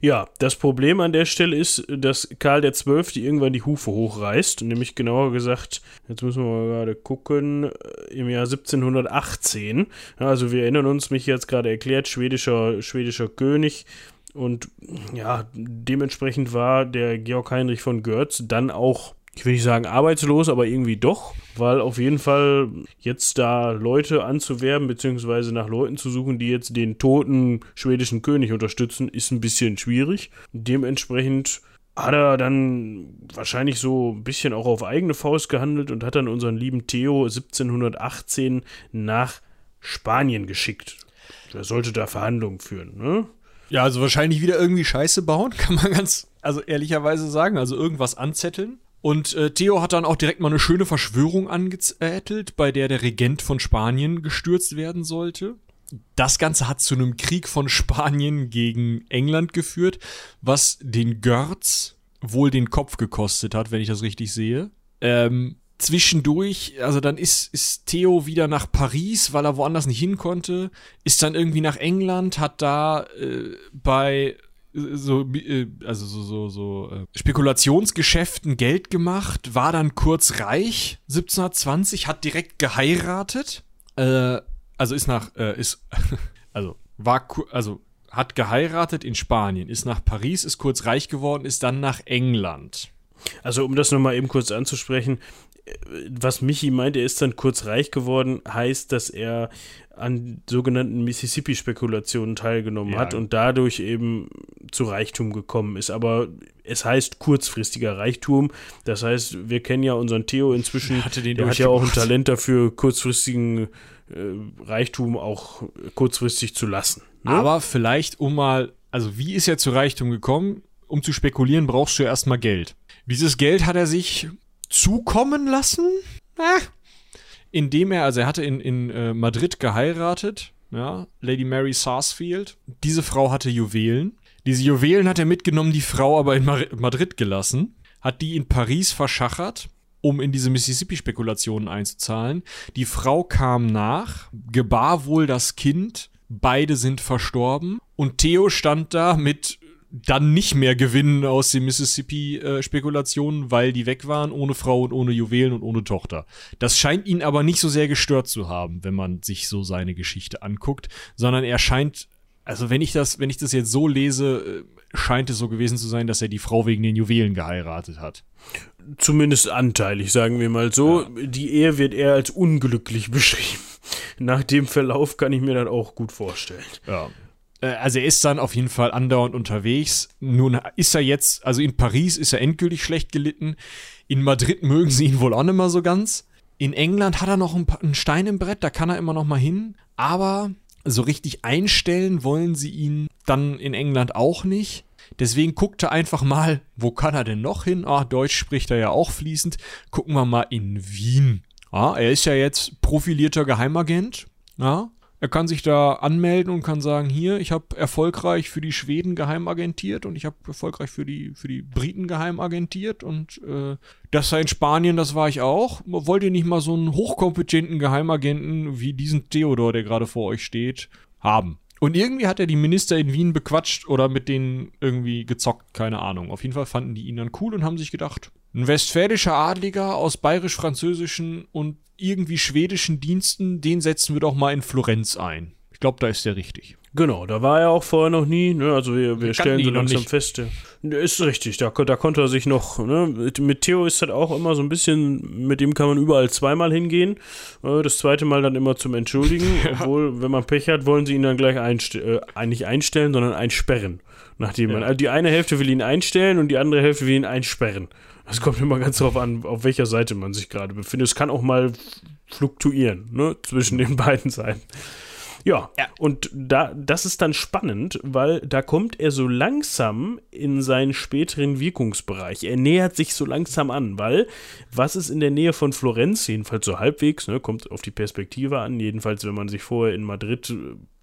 Ja, das Problem an der Stelle ist, dass Karl XII. irgendwann die Hufe hochreißt, nämlich genauer gesagt, jetzt müssen wir mal gerade gucken, äh, im Jahr 1718. Also wir erinnern uns, mich jetzt gerade erklärt, schwedischer, schwedischer König und ja, dementsprechend war der Georg Heinrich von Görz dann auch ich will nicht sagen arbeitslos, aber irgendwie doch, weil auf jeden Fall jetzt da Leute anzuwerben, beziehungsweise nach Leuten zu suchen, die jetzt den toten schwedischen König unterstützen, ist ein bisschen schwierig. Dementsprechend hat er dann wahrscheinlich so ein bisschen auch auf eigene Faust gehandelt und hat dann unseren lieben Theo 1718 nach Spanien geschickt. Er sollte da Verhandlungen führen, ne? Ja, also wahrscheinlich wieder irgendwie Scheiße bauen, kann man ganz, also ehrlicherweise sagen. Also irgendwas anzetteln. Und äh, Theo hat dann auch direkt mal eine schöne Verschwörung angezettelt, bei der der Regent von Spanien gestürzt werden sollte. Das Ganze hat zu einem Krieg von Spanien gegen England geführt, was den Görz wohl den Kopf gekostet hat, wenn ich das richtig sehe. Ähm, zwischendurch, also dann ist, ist Theo wieder nach Paris, weil er woanders nicht hin konnte, ist dann irgendwie nach England, hat da äh, bei so, äh, also so, so, so äh, Spekulationsgeschäften Geld gemacht, war dann kurz reich, 1720, hat direkt geheiratet, äh, also ist nach, äh, ist, also war, also hat geheiratet in Spanien, ist nach Paris, ist kurz reich geworden, ist dann nach England. Also um das nochmal eben kurz anzusprechen, was Michi meint, er ist dann kurz reich geworden, heißt, dass er an sogenannten Mississippi-Spekulationen teilgenommen ja. hat und dadurch eben zu Reichtum gekommen ist. Aber es heißt kurzfristiger Reichtum. Das heißt, wir kennen ja unseren Theo inzwischen. Hatte den der hat ja auch ein Talent dafür, kurzfristigen äh, Reichtum auch kurzfristig zu lassen. Ne? Aber vielleicht, um mal, also wie ist er zu Reichtum gekommen? Um zu spekulieren, brauchst du ja erstmal Geld. Dieses Geld hat er sich zukommen lassen? Äh, indem er, also er hatte in, in äh, Madrid geheiratet, ja, Lady Mary Sarsfield. Diese Frau hatte Juwelen. Diese Juwelen hat er mitgenommen, die Frau aber in Mar Madrid gelassen, hat die in Paris verschachert, um in diese Mississippi-Spekulationen einzuzahlen. Die Frau kam nach, gebar wohl das Kind, beide sind verstorben und Theo stand da mit dann nicht mehr gewinnen aus den Mississippi-Spekulationen, weil die weg waren, ohne Frau und ohne Juwelen und ohne Tochter. Das scheint ihn aber nicht so sehr gestört zu haben, wenn man sich so seine Geschichte anguckt, sondern er scheint, also wenn ich das, wenn ich das jetzt so lese, äh, scheint es so gewesen zu sein, dass er die Frau wegen den Juwelen geheiratet hat. Zumindest anteilig, sagen wir mal so. Ja. Die Ehe wird eher als unglücklich beschrieben. Nach dem Verlauf kann ich mir das auch gut vorstellen. Ja. Äh, also er ist dann auf jeden Fall andauernd unterwegs. Nun ist er jetzt, also in Paris ist er endgültig schlecht gelitten. In Madrid mögen sie ihn wohl auch nicht mehr so ganz. In England hat er noch einen Stein im Brett, da kann er immer noch mal hin. Aber so richtig einstellen wollen sie ihn dann in England auch nicht. Deswegen guckt er einfach mal, wo kann er denn noch hin? Ah, Deutsch spricht er ja auch fließend. Gucken wir mal in Wien. Ah, er ist ja jetzt profilierter Geheimagent. Ja, er kann sich da anmelden und kann sagen, hier, ich habe erfolgreich für die Schweden geheim agentiert und ich habe erfolgreich für die, für die Briten geheim agentiert und äh, das sei in Spanien, das war ich auch. Wollt ihr nicht mal so einen hochkompetenten Geheimagenten wie diesen Theodor, der gerade vor euch steht, haben? Und irgendwie hat er die Minister in Wien bequatscht oder mit denen irgendwie gezockt, keine Ahnung. Auf jeden Fall fanden die ihn dann cool und haben sich gedacht, ein westfälischer Adliger aus bayerisch-französischen und irgendwie schwedischen Diensten, den setzen wir doch mal in Florenz ein. Ich glaube, da ist der richtig. Genau, da war er auch vorher noch nie. Ne? Also wir, wir stellen so langsam fest. Ist richtig, da, da konnte er sich noch. Ne? Mit, mit Theo ist das auch immer so ein bisschen, mit dem kann man überall zweimal hingehen. Äh, das zweite Mal dann immer zum Entschuldigen. ja. Obwohl, wenn man Pech hat, wollen sie ihn dann gleich einstellen, äh, nicht einstellen, sondern einsperren. Nachdem ja. man, also die eine Hälfte will ihn einstellen und die andere Hälfte will ihn einsperren. Das kommt immer ganz darauf an, auf welcher Seite man sich gerade befindet. Es kann auch mal fluktuieren, ne, zwischen den beiden Seiten. Ja, ja, und da, das ist dann spannend, weil da kommt er so langsam in seinen späteren Wirkungsbereich. Er nähert sich so langsam an, weil was ist in der Nähe von Florenz, jedenfalls so halbwegs, ne, kommt auf die Perspektive an, jedenfalls wenn man sich vorher in Madrid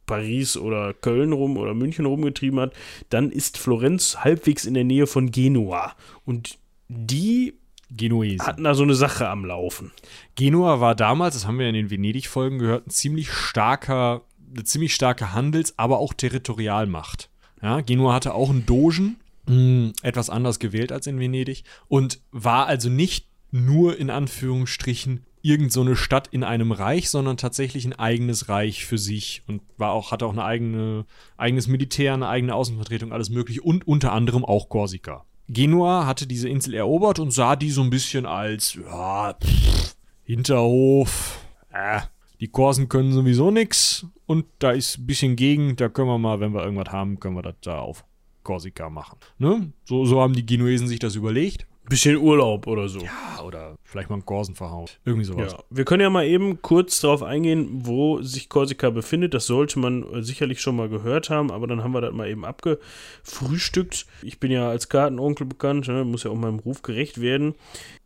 Paris oder Köln rum oder München rumgetrieben hat, dann ist Florenz halbwegs in der Nähe von Genua. Und die Genuesen. hatten da so eine Sache am Laufen. Genua war damals, das haben wir in den Venedig-Folgen gehört, ein ziemlich starker, eine ziemlich starke Handels-, aber auch Territorialmacht. Ja, Genua hatte auch einen Dogen, mh, etwas anders gewählt als in Venedig und war also nicht nur in Anführungsstrichen irgend so eine Stadt in einem Reich, sondern tatsächlich ein eigenes Reich für sich und war auch, hatte auch eine eigene, eigenes Militär, eine eigene Außenvertretung, alles mögliche und unter anderem auch Korsika. Genua hatte diese Insel erobert und sah die so ein bisschen als, ja, pff, Hinterhof, äh, die Korsen können sowieso nix und da ist ein bisschen Gegend, da können wir mal, wenn wir irgendwas haben, können wir das da auf Korsika machen. Ne? So, so haben die Genuesen sich das überlegt. Bisschen Urlaub oder so. Ja, oder vielleicht mal einen Korsen verhauen. Irgendwie sowas. Ja, wir können ja mal eben kurz darauf eingehen, wo sich Korsika befindet. Das sollte man äh, sicherlich schon mal gehört haben, aber dann haben wir das mal eben abgefrühstückt. Ich bin ja als Kartenonkel bekannt, ne, muss ja auch meinem Ruf gerecht werden.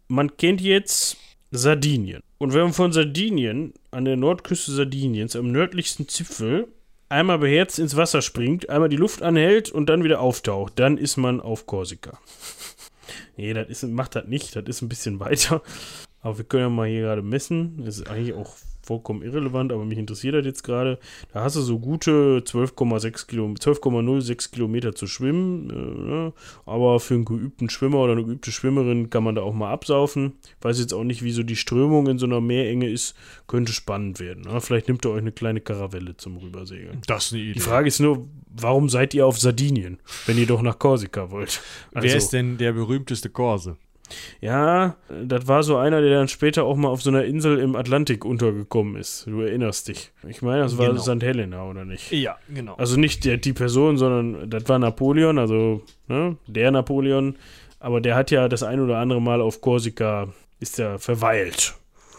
Man kennt jetzt Sardinien. Und wenn man von Sardinien an der Nordküste Sardiniens am nördlichsten Zipfel einmal beherzt ins Wasser springt, einmal die Luft anhält und dann wieder auftaucht, dann ist man auf Korsika. nee, das ist, macht das nicht, das ist ein bisschen weiter. Aber wir können ja mal hier gerade messen. Das ist eigentlich auch vollkommen irrelevant, aber mich interessiert das jetzt gerade. Da hast du so gute 12,6 Kilometer, 12,06 Kilometer zu schwimmen. Äh, ne? Aber für einen geübten Schwimmer oder eine geübte Schwimmerin kann man da auch mal absaufen. Weiß jetzt auch nicht, wie so die Strömung in so einer Meerenge ist. Könnte spannend werden. Ne? Vielleicht nimmt ihr euch eine kleine Karavelle zum Rübersegeln. Das ist eine Idee. Die Frage ist nur, warum seid ihr auf Sardinien, wenn ihr doch nach Korsika wollt? Also, Wer ist denn der berühmteste Korse? Ja, das war so einer, der dann später auch mal auf so einer Insel im Atlantik untergekommen ist. Du erinnerst dich. Ich meine, das war Genau. St. Helena, oder nicht? Ja, genau. Also nicht der, die Person, sondern das war Napoleon, also ne, der Napoleon. Aber der hat ja das ein oder andere Mal auf Korsika, ist er verweilt.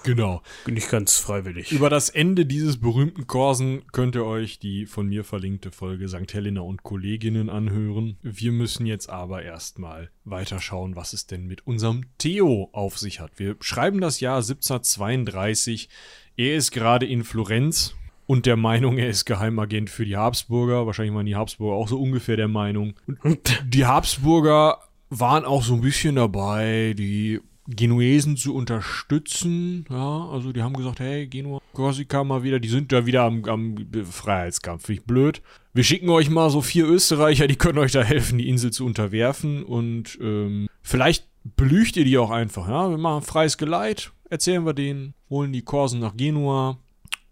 Genau. Nicht ganz freiwillig. Über das Ende dieses berühmten Korsen könnt ihr euch die von mir verlinkte Folge St. Helena und Kolleginnen anhören. Wir müssen jetzt aber erstmal weiterschauen, was es denn mit unserem Theo auf sich hat. Wir schreiben das Jahr 1732. Er ist gerade in Florenz und der Meinung, er ist Geheimagent für die Habsburger. Wahrscheinlich waren die Habsburger auch so ungefähr der Meinung. Und die Habsburger waren auch so ein bisschen dabei, die Genuesen zu unterstützen. Ja, also die haben gesagt, hey, Genua, Korsika mal wieder, die sind da wieder am, am Freiheitskampf. Finde ich blöd. Wir schicken euch mal so vier Österreicher, die können euch da helfen, die Insel zu unterwerfen. Und ähm, vielleicht belügt ihr die auch einfach. Ja, wir machen freies Geleit, erzählen wir denen, holen die Korsen nach Genua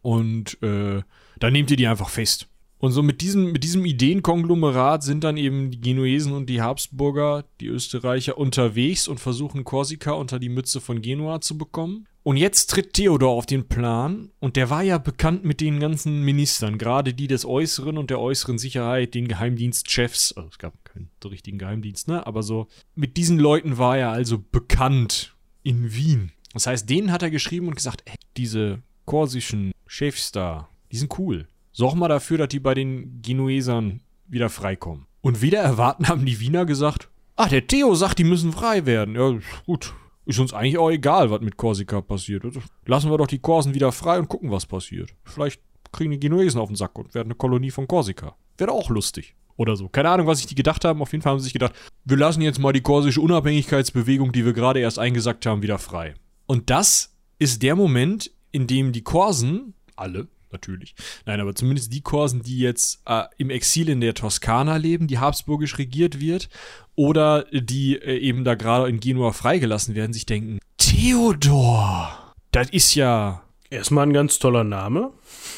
und äh, dann nehmt ihr die einfach fest. Und so mit diesem, mit diesem Ideenkonglomerat sind dann eben die Genuesen und die Habsburger, die Österreicher, unterwegs und versuchen Korsika unter die Mütze von Genua zu bekommen. Und jetzt tritt Theodor auf den Plan und der war ja bekannt mit den ganzen Ministern, gerade die des Äußeren und der äußeren Sicherheit, den Geheimdienstchefs. Also es gab keinen so richtigen Geheimdienst, ne? Aber so mit diesen Leuten war er also bekannt in Wien. Das heißt, denen hat er geschrieben und gesagt, ey, diese korsischen Chefs da, die sind cool. Sorg mal dafür, dass die bei den Genuesern wieder freikommen. Und wieder erwarten haben die Wiener gesagt, ah, der Theo sagt, die müssen frei werden. Ja, gut. Ist uns eigentlich auch egal, was mit Korsika passiert. Also Lassen wir doch die Korsen wieder frei und gucken, was passiert. Vielleicht kriegen die Genuesen auf den Sack und werden eine Kolonie von Korsika. Wäre auch lustig. Oder so. Keine Ahnung, was sich die gedacht haben. Auf jeden Fall haben sie sich gedacht, wir lassen jetzt mal die korsische Unabhängigkeitsbewegung, die wir gerade erst eingesackt haben, wieder frei. Und das ist der Moment, in dem die Korsen, alle natürlich, nein, aber zumindest die Korsen, die jetzt äh, im Exil in der Toskana leben, die habsburgisch regiert wird, oder die äh, eben da gerade in Genua freigelassen werden, sich denken, Theodor, das ist ja Erstmal ein ganz toller Name.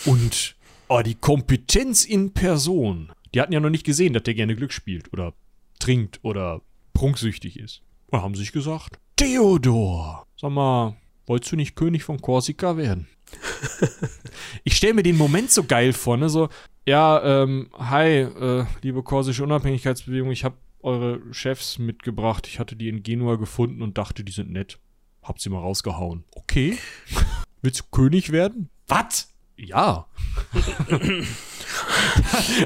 und oh, die Kompetenz in Person. Die hatten ja noch nicht gesehen, dass der gerne Glück spielt oder trinkt oder prunksüchtig ist. Und haben sich gesagt, Theodor, sag mal, wolltest du nicht König von Korsika werden? ich stelle mir den Moment so geil vor, ne? So, ja, ähm, hi, äh, liebe korsische Unabhängigkeitsbewegung, ich habe eure Chefs mitgebracht. Ich hatte die in Genua gefunden und dachte, die sind nett. Hab sie mal rausgehauen. Okay. Willst du König werden? Was? Ja.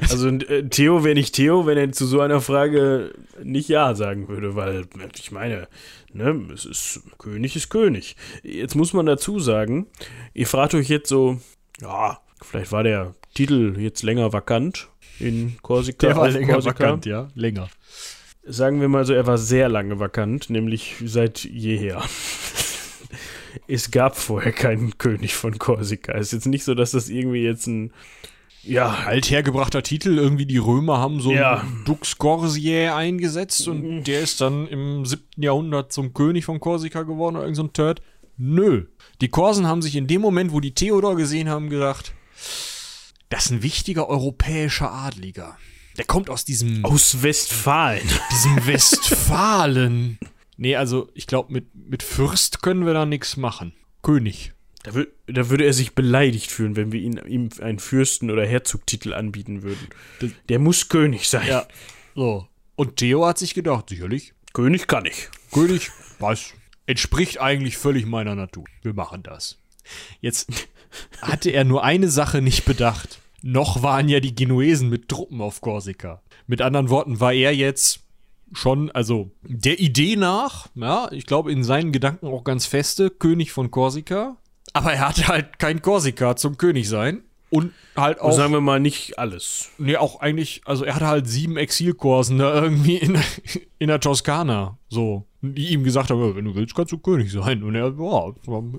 Also äh, Theo wäre nicht Theo, wenn er zu so einer Frage nicht Ja sagen würde, weil ich meine, ne, es ist König ist König. Jetzt muss man dazu sagen, ihr fragt euch jetzt so, ja, vielleicht war der Titel jetzt länger vakant in Korsika. auf Korsika. ja. Länger. Sagen wir mal so, er war sehr lange vakant, nämlich seit jeher. es gab vorher keinen König von Korsika. Es ist jetzt nicht so, dass das irgendwie jetzt ein ja, Althergebrachter Titel, irgendwie die Römer haben so Ja. einen Dux Corsier eingesetzt und der ist dann im 7. Jahrhundert zum König von Korsika geworden oder irgend so ein Turd. Nö. Die Korsen haben sich in dem Moment, wo die Theodor gesehen haben, gedacht, das ist ein wichtiger europäischer Adliger. Der kommt aus diesem, Aus Westfalen. diesem Westfalen. Nee, also ich glaube, mit, mit Fürst können wir da nichts machen. König. Da, wür da würde er sich beleidigt fühlen, wenn wir ihn, ihm einen Fürsten- oder Herzogtitel anbieten würden. Der muss König sein. Ja. So. Und Theo hat sich gedacht, sicherlich, König kann ich. König, was? Entspricht eigentlich völlig meiner Natur. Wir machen das. Jetzt hatte er nur eine Sache nicht bedacht. Noch waren ja die Genuesen mit Truppen auf Korsika. Mit anderen Worten war er jetzt schon, also der Idee nach, ja, ich glaube in seinen Gedanken auch ganz feste, König von Korsika. Aber er hatte halt kein Korsika zum König sein. Und halt auch. Sagen wir mal nicht alles. Nee, auch eigentlich, also er hatte halt sieben Exilkorsen da irgendwie in, in der Toskana, so, die ihm gesagt haben, wenn du willst, kannst du König sein. Und er, ja,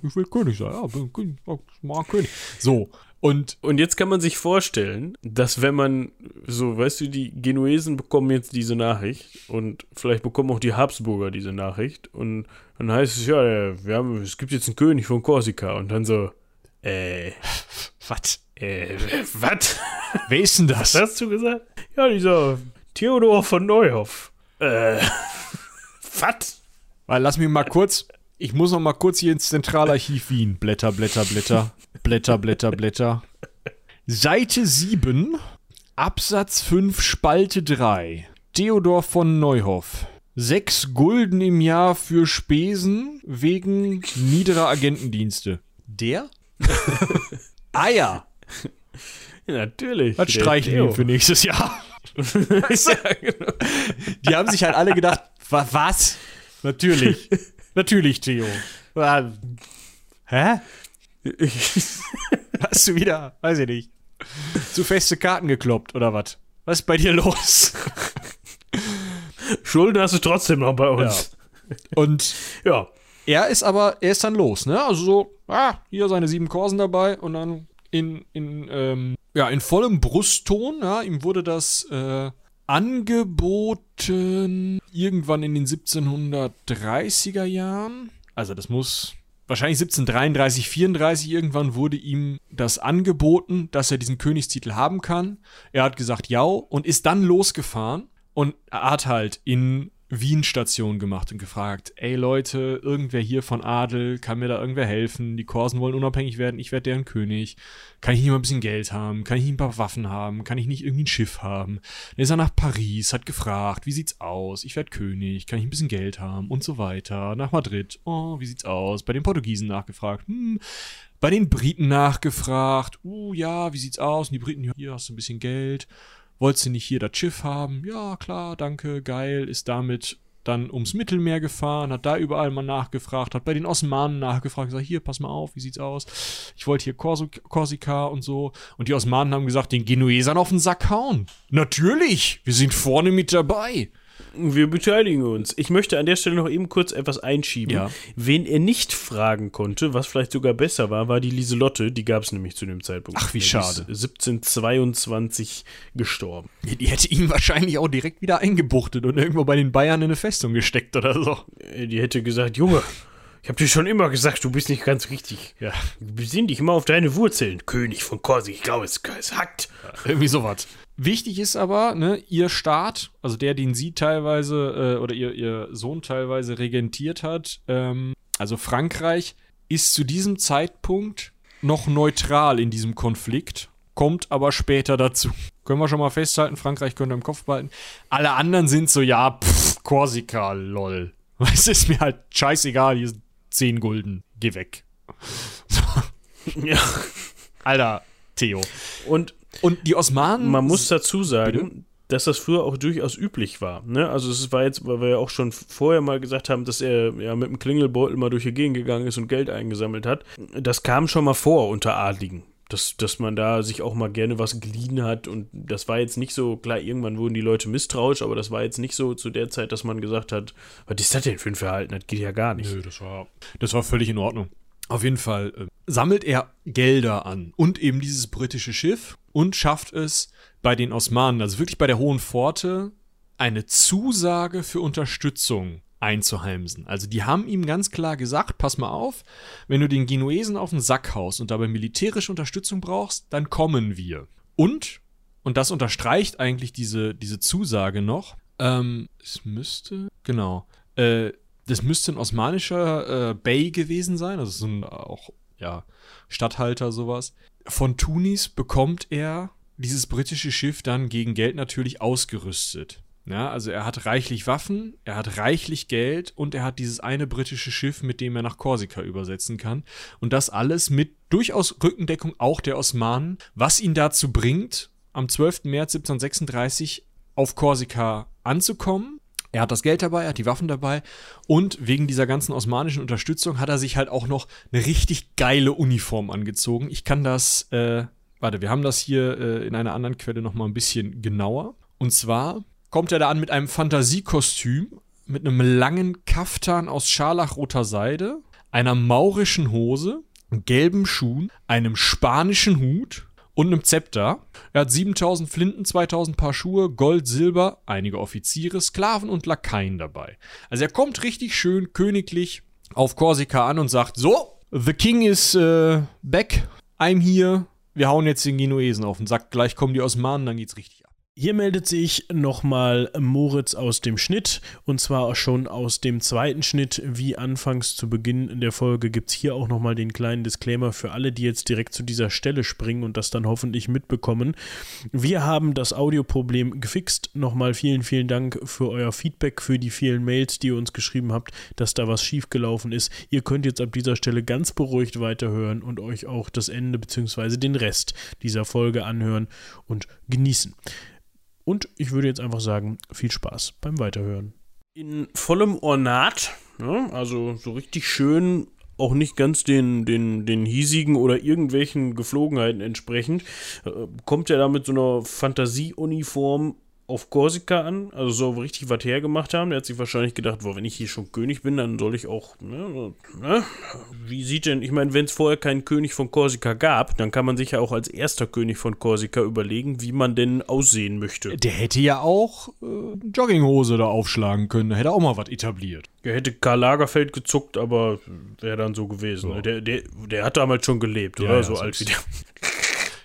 ich will König sein, ja, ich mag König. So, und Und jetzt kann man sich vorstellen, dass wenn man so, weißt du, die Genuesen bekommen jetzt diese Nachricht und vielleicht bekommen auch die Habsburger diese Nachricht und dann heißt es, ja, wir haben, es gibt jetzt einen König von Korsika und dann so, äh, was? äh, was? Wer ist denn das? Was hast du gesagt? Ja, dieser Theodor von Neuhoff. Äh, was? Weil, lass mich mal kurz, ich muss noch mal kurz hier ins Zentralarchiv Wien. Blätter, Blätter, Blätter, Blätter, Blätter, Blätter. Seite 7, Absatz 5, Spalte 3. Theodor von Neuhoff. Sechs Gulden im Jahr für Spesen wegen niederer Agentendienste. Der? ah ja, Ja, natürlich. das streichen wir für nächstes Jahr. ja, genau. Die haben sich halt alle gedacht, wa was? Natürlich. Natürlich, Theo. Hä? Hast du wieder, weiß ich nicht, zu feste Karten gekloppt oder was? Was ist bei dir los? Schulden hast du trotzdem noch bei uns. Und Ja. er ist aber, er ist dann los, ne? Also so, ah, hier seine sieben Korsen dabei und dann in, in, ähm, ja, in vollem Brustton, ja, ihm wurde das äh, angeboten irgendwann in den 1730er Jahren. Also das muss wahrscheinlich 1733, 34 irgendwann wurde ihm das angeboten, dass er diesen Königstitel haben kann. Er hat gesagt, ja, und ist dann losgefahren und hat halt in Wien Station gemacht und gefragt, ey Leute, irgendwer hier von Adel, kann mir da irgendwer helfen? Die Korsen wollen unabhängig werden, ich werde deren König. Kann ich nicht mal ein bisschen Geld haben? Kann ich nicht ein paar Waffen haben? Kann ich nicht irgendwie ein Schiff haben? Dann ist er nach Paris, hat gefragt, wie sieht's aus? Ich werde König, kann ich ein bisschen Geld haben? Und so weiter. Nach Madrid, oh, wie sieht's aus? Bei den Portugiesen nachgefragt, hm, bei den Briten nachgefragt, uh, ja, wie sieht's aus? Und die Briten, hier hast du ein bisschen Geld. Wolltest du nicht hier das Schiff haben? Ja, klar, danke, geil. Ist damit dann ums Mittelmeer gefahren, hat da überall mal nachgefragt, hat bei den Osmanen nachgefragt, gesagt, hier, pass mal auf, wie sieht's aus? Ich wollte hier Korsu- Korsika und so. Und die Osmanen haben gesagt, den Genuesern auf den Sack hauen. Natürlich, wir sind vorne mit dabei. Wir beteiligen uns. Ich möchte an der Stelle noch eben kurz etwas einschieben. Ja. Wen er nicht fragen konnte, was vielleicht sogar besser war, war die Lieselotte. Die gab es nämlich zu dem Zeitpunkt. Ach, wie schade. ist 1722 gestorben. Die, die hätte ihn wahrscheinlich auch direkt wieder eingebuchtet und irgendwo bei den Bayern in eine Festung gesteckt oder so. Die hätte gesagt, Junge, ich habe dir schon immer gesagt, du bist nicht ganz richtig. Ja, Besinn dich immer auf deine Wurzeln. König von Korsik, ich glaube, es, es hackt. irgendwie sowas. Wichtig ist aber, ne, ihr Staat, also der, den sie teilweise äh, oder ihr, ihr Sohn teilweise regentiert hat, ähm, also Frankreich, ist zu diesem Zeitpunkt noch neutral in diesem Konflikt, kommt aber später dazu. Können wir schon mal festhalten, Frankreich könnte im Kopf behalten. Alle anderen sind so, ja, pff, Korsika, lol. Es ist mir halt scheißegal, hier sind 10 Gulden, geh weg. Ja. Alter, Theo. Und Und die Osmanen. Man muss dazu sagen, Bitte? dass das früher auch durchaus üblich war. Ne? Also es war jetzt, weil wir ja auch schon vorher mal gesagt haben, dass er ja mit dem Klingelbeutel mal durch die Gegend gegangen ist und Geld eingesammelt hat. Das kam schon mal vor unter Adligen. Dass, dass man da sich auch mal gerne was geliehen hat und das war jetzt nicht so, klar, irgendwann wurden die Leute misstrauisch, aber das war jetzt nicht so zu der Zeit, dass man gesagt hat, was ist das denn für ein Verhalten? Das geht ja gar nicht. Nö, das war, das war völlig in Ordnung. Auf jeden Fall äh, sammelt er Gelder an und eben dieses britische Schiff und schafft es bei den Osmanen, also wirklich bei der Hohen Pforte, eine Zusage für Unterstützung einzuheimsen. Also die haben ihm ganz klar gesagt, pass mal auf, wenn du den Genuesen auf den Sack haust und dabei militärische Unterstützung brauchst, dann kommen wir. Und, und das unterstreicht eigentlich diese, diese Zusage noch. Ähm, es müsste, genau, äh, das müsste ein osmanischer äh, Bey gewesen sein, also so ein auch, ja, Statthalter, sowas. Von Tunis bekommt er dieses britische Schiff dann gegen Geld natürlich ausgerüstet. Ja, also er hat reichlich Waffen, er hat reichlich Geld und er hat dieses eine britische Schiff, mit dem er nach Korsika übersetzen kann. Und das alles mit durchaus Rückendeckung auch der Osmanen, was ihn dazu bringt, am 12. März 1736 auf Korsika anzukommen. Er hat das Geld dabei, er hat die Waffen dabei und wegen dieser ganzen osmanischen Unterstützung hat er sich halt auch noch eine richtig geile Uniform angezogen. Ich kann das, äh, warte, wir haben das hier äh, in einer anderen Quelle nochmal ein bisschen genauer. Und zwar kommt er da an mit einem Fantasiekostüm, mit einem langen Kaftan aus scharlachroter Seide, einer maurischen Hose, gelben Schuhen, einem spanischen Hut und einem Zepter. Er hat 7000 Flinten, 2000 Paar Schuhe, Gold, Silber, einige Offiziere, Sklaven und Lakaien dabei. Also er kommt richtig schön königlich auf Korsika an und sagt: So, the king is uh, back, I'm here. Wir hauen jetzt den Genuesen auf und sagt, gleich kommen die Osmanen, dann geht's richtig. Hier meldet sich nochmal Moritz aus dem Schnitt und zwar schon aus dem zweiten Schnitt. Wie anfangs zu Beginn der Folge gibt es hier auch nochmal den kleinen Disclaimer für alle, die jetzt direkt zu dieser Stelle springen und das dann hoffentlich mitbekommen. Wir haben das Audioproblem gefixt. Nochmal vielen, vielen Dank für euer Feedback, für die vielen Mails, die ihr uns geschrieben habt, dass da was schiefgelaufen ist. Ihr könnt jetzt ab dieser Stelle ganz beruhigt weiterhören und euch auch das Ende bzw. den Rest dieser Folge anhören und genießen. Und ich würde jetzt einfach sagen, viel Spaß beim Weiterhören. In vollem Ornat, ja, also so richtig schön, auch nicht ganz den, den, den hiesigen oder irgendwelchen Geflogenheiten entsprechend, äh, kommt er da mit so einer Fantasieuniform auf Korsika an, also so richtig was hergemacht haben. Der hat sich wahrscheinlich gedacht, boah, wenn ich hier schon König bin, dann soll ich auch, ne, ne? Wie sieht denn, ich meine, wenn es vorher keinen König von Korsika gab, dann kann man sich ja auch als erster König von Korsika überlegen, wie man denn aussehen möchte. Der hätte ja auch äh, Jogginghose da aufschlagen können, da hätte er auch mal was etabliert. Er hätte Karl Lagerfeld gezuckt, aber wäre dann so gewesen. Ja. Ne? Der, der, der hat damals schon gelebt, Ja, oder? ja, so so alt wie der.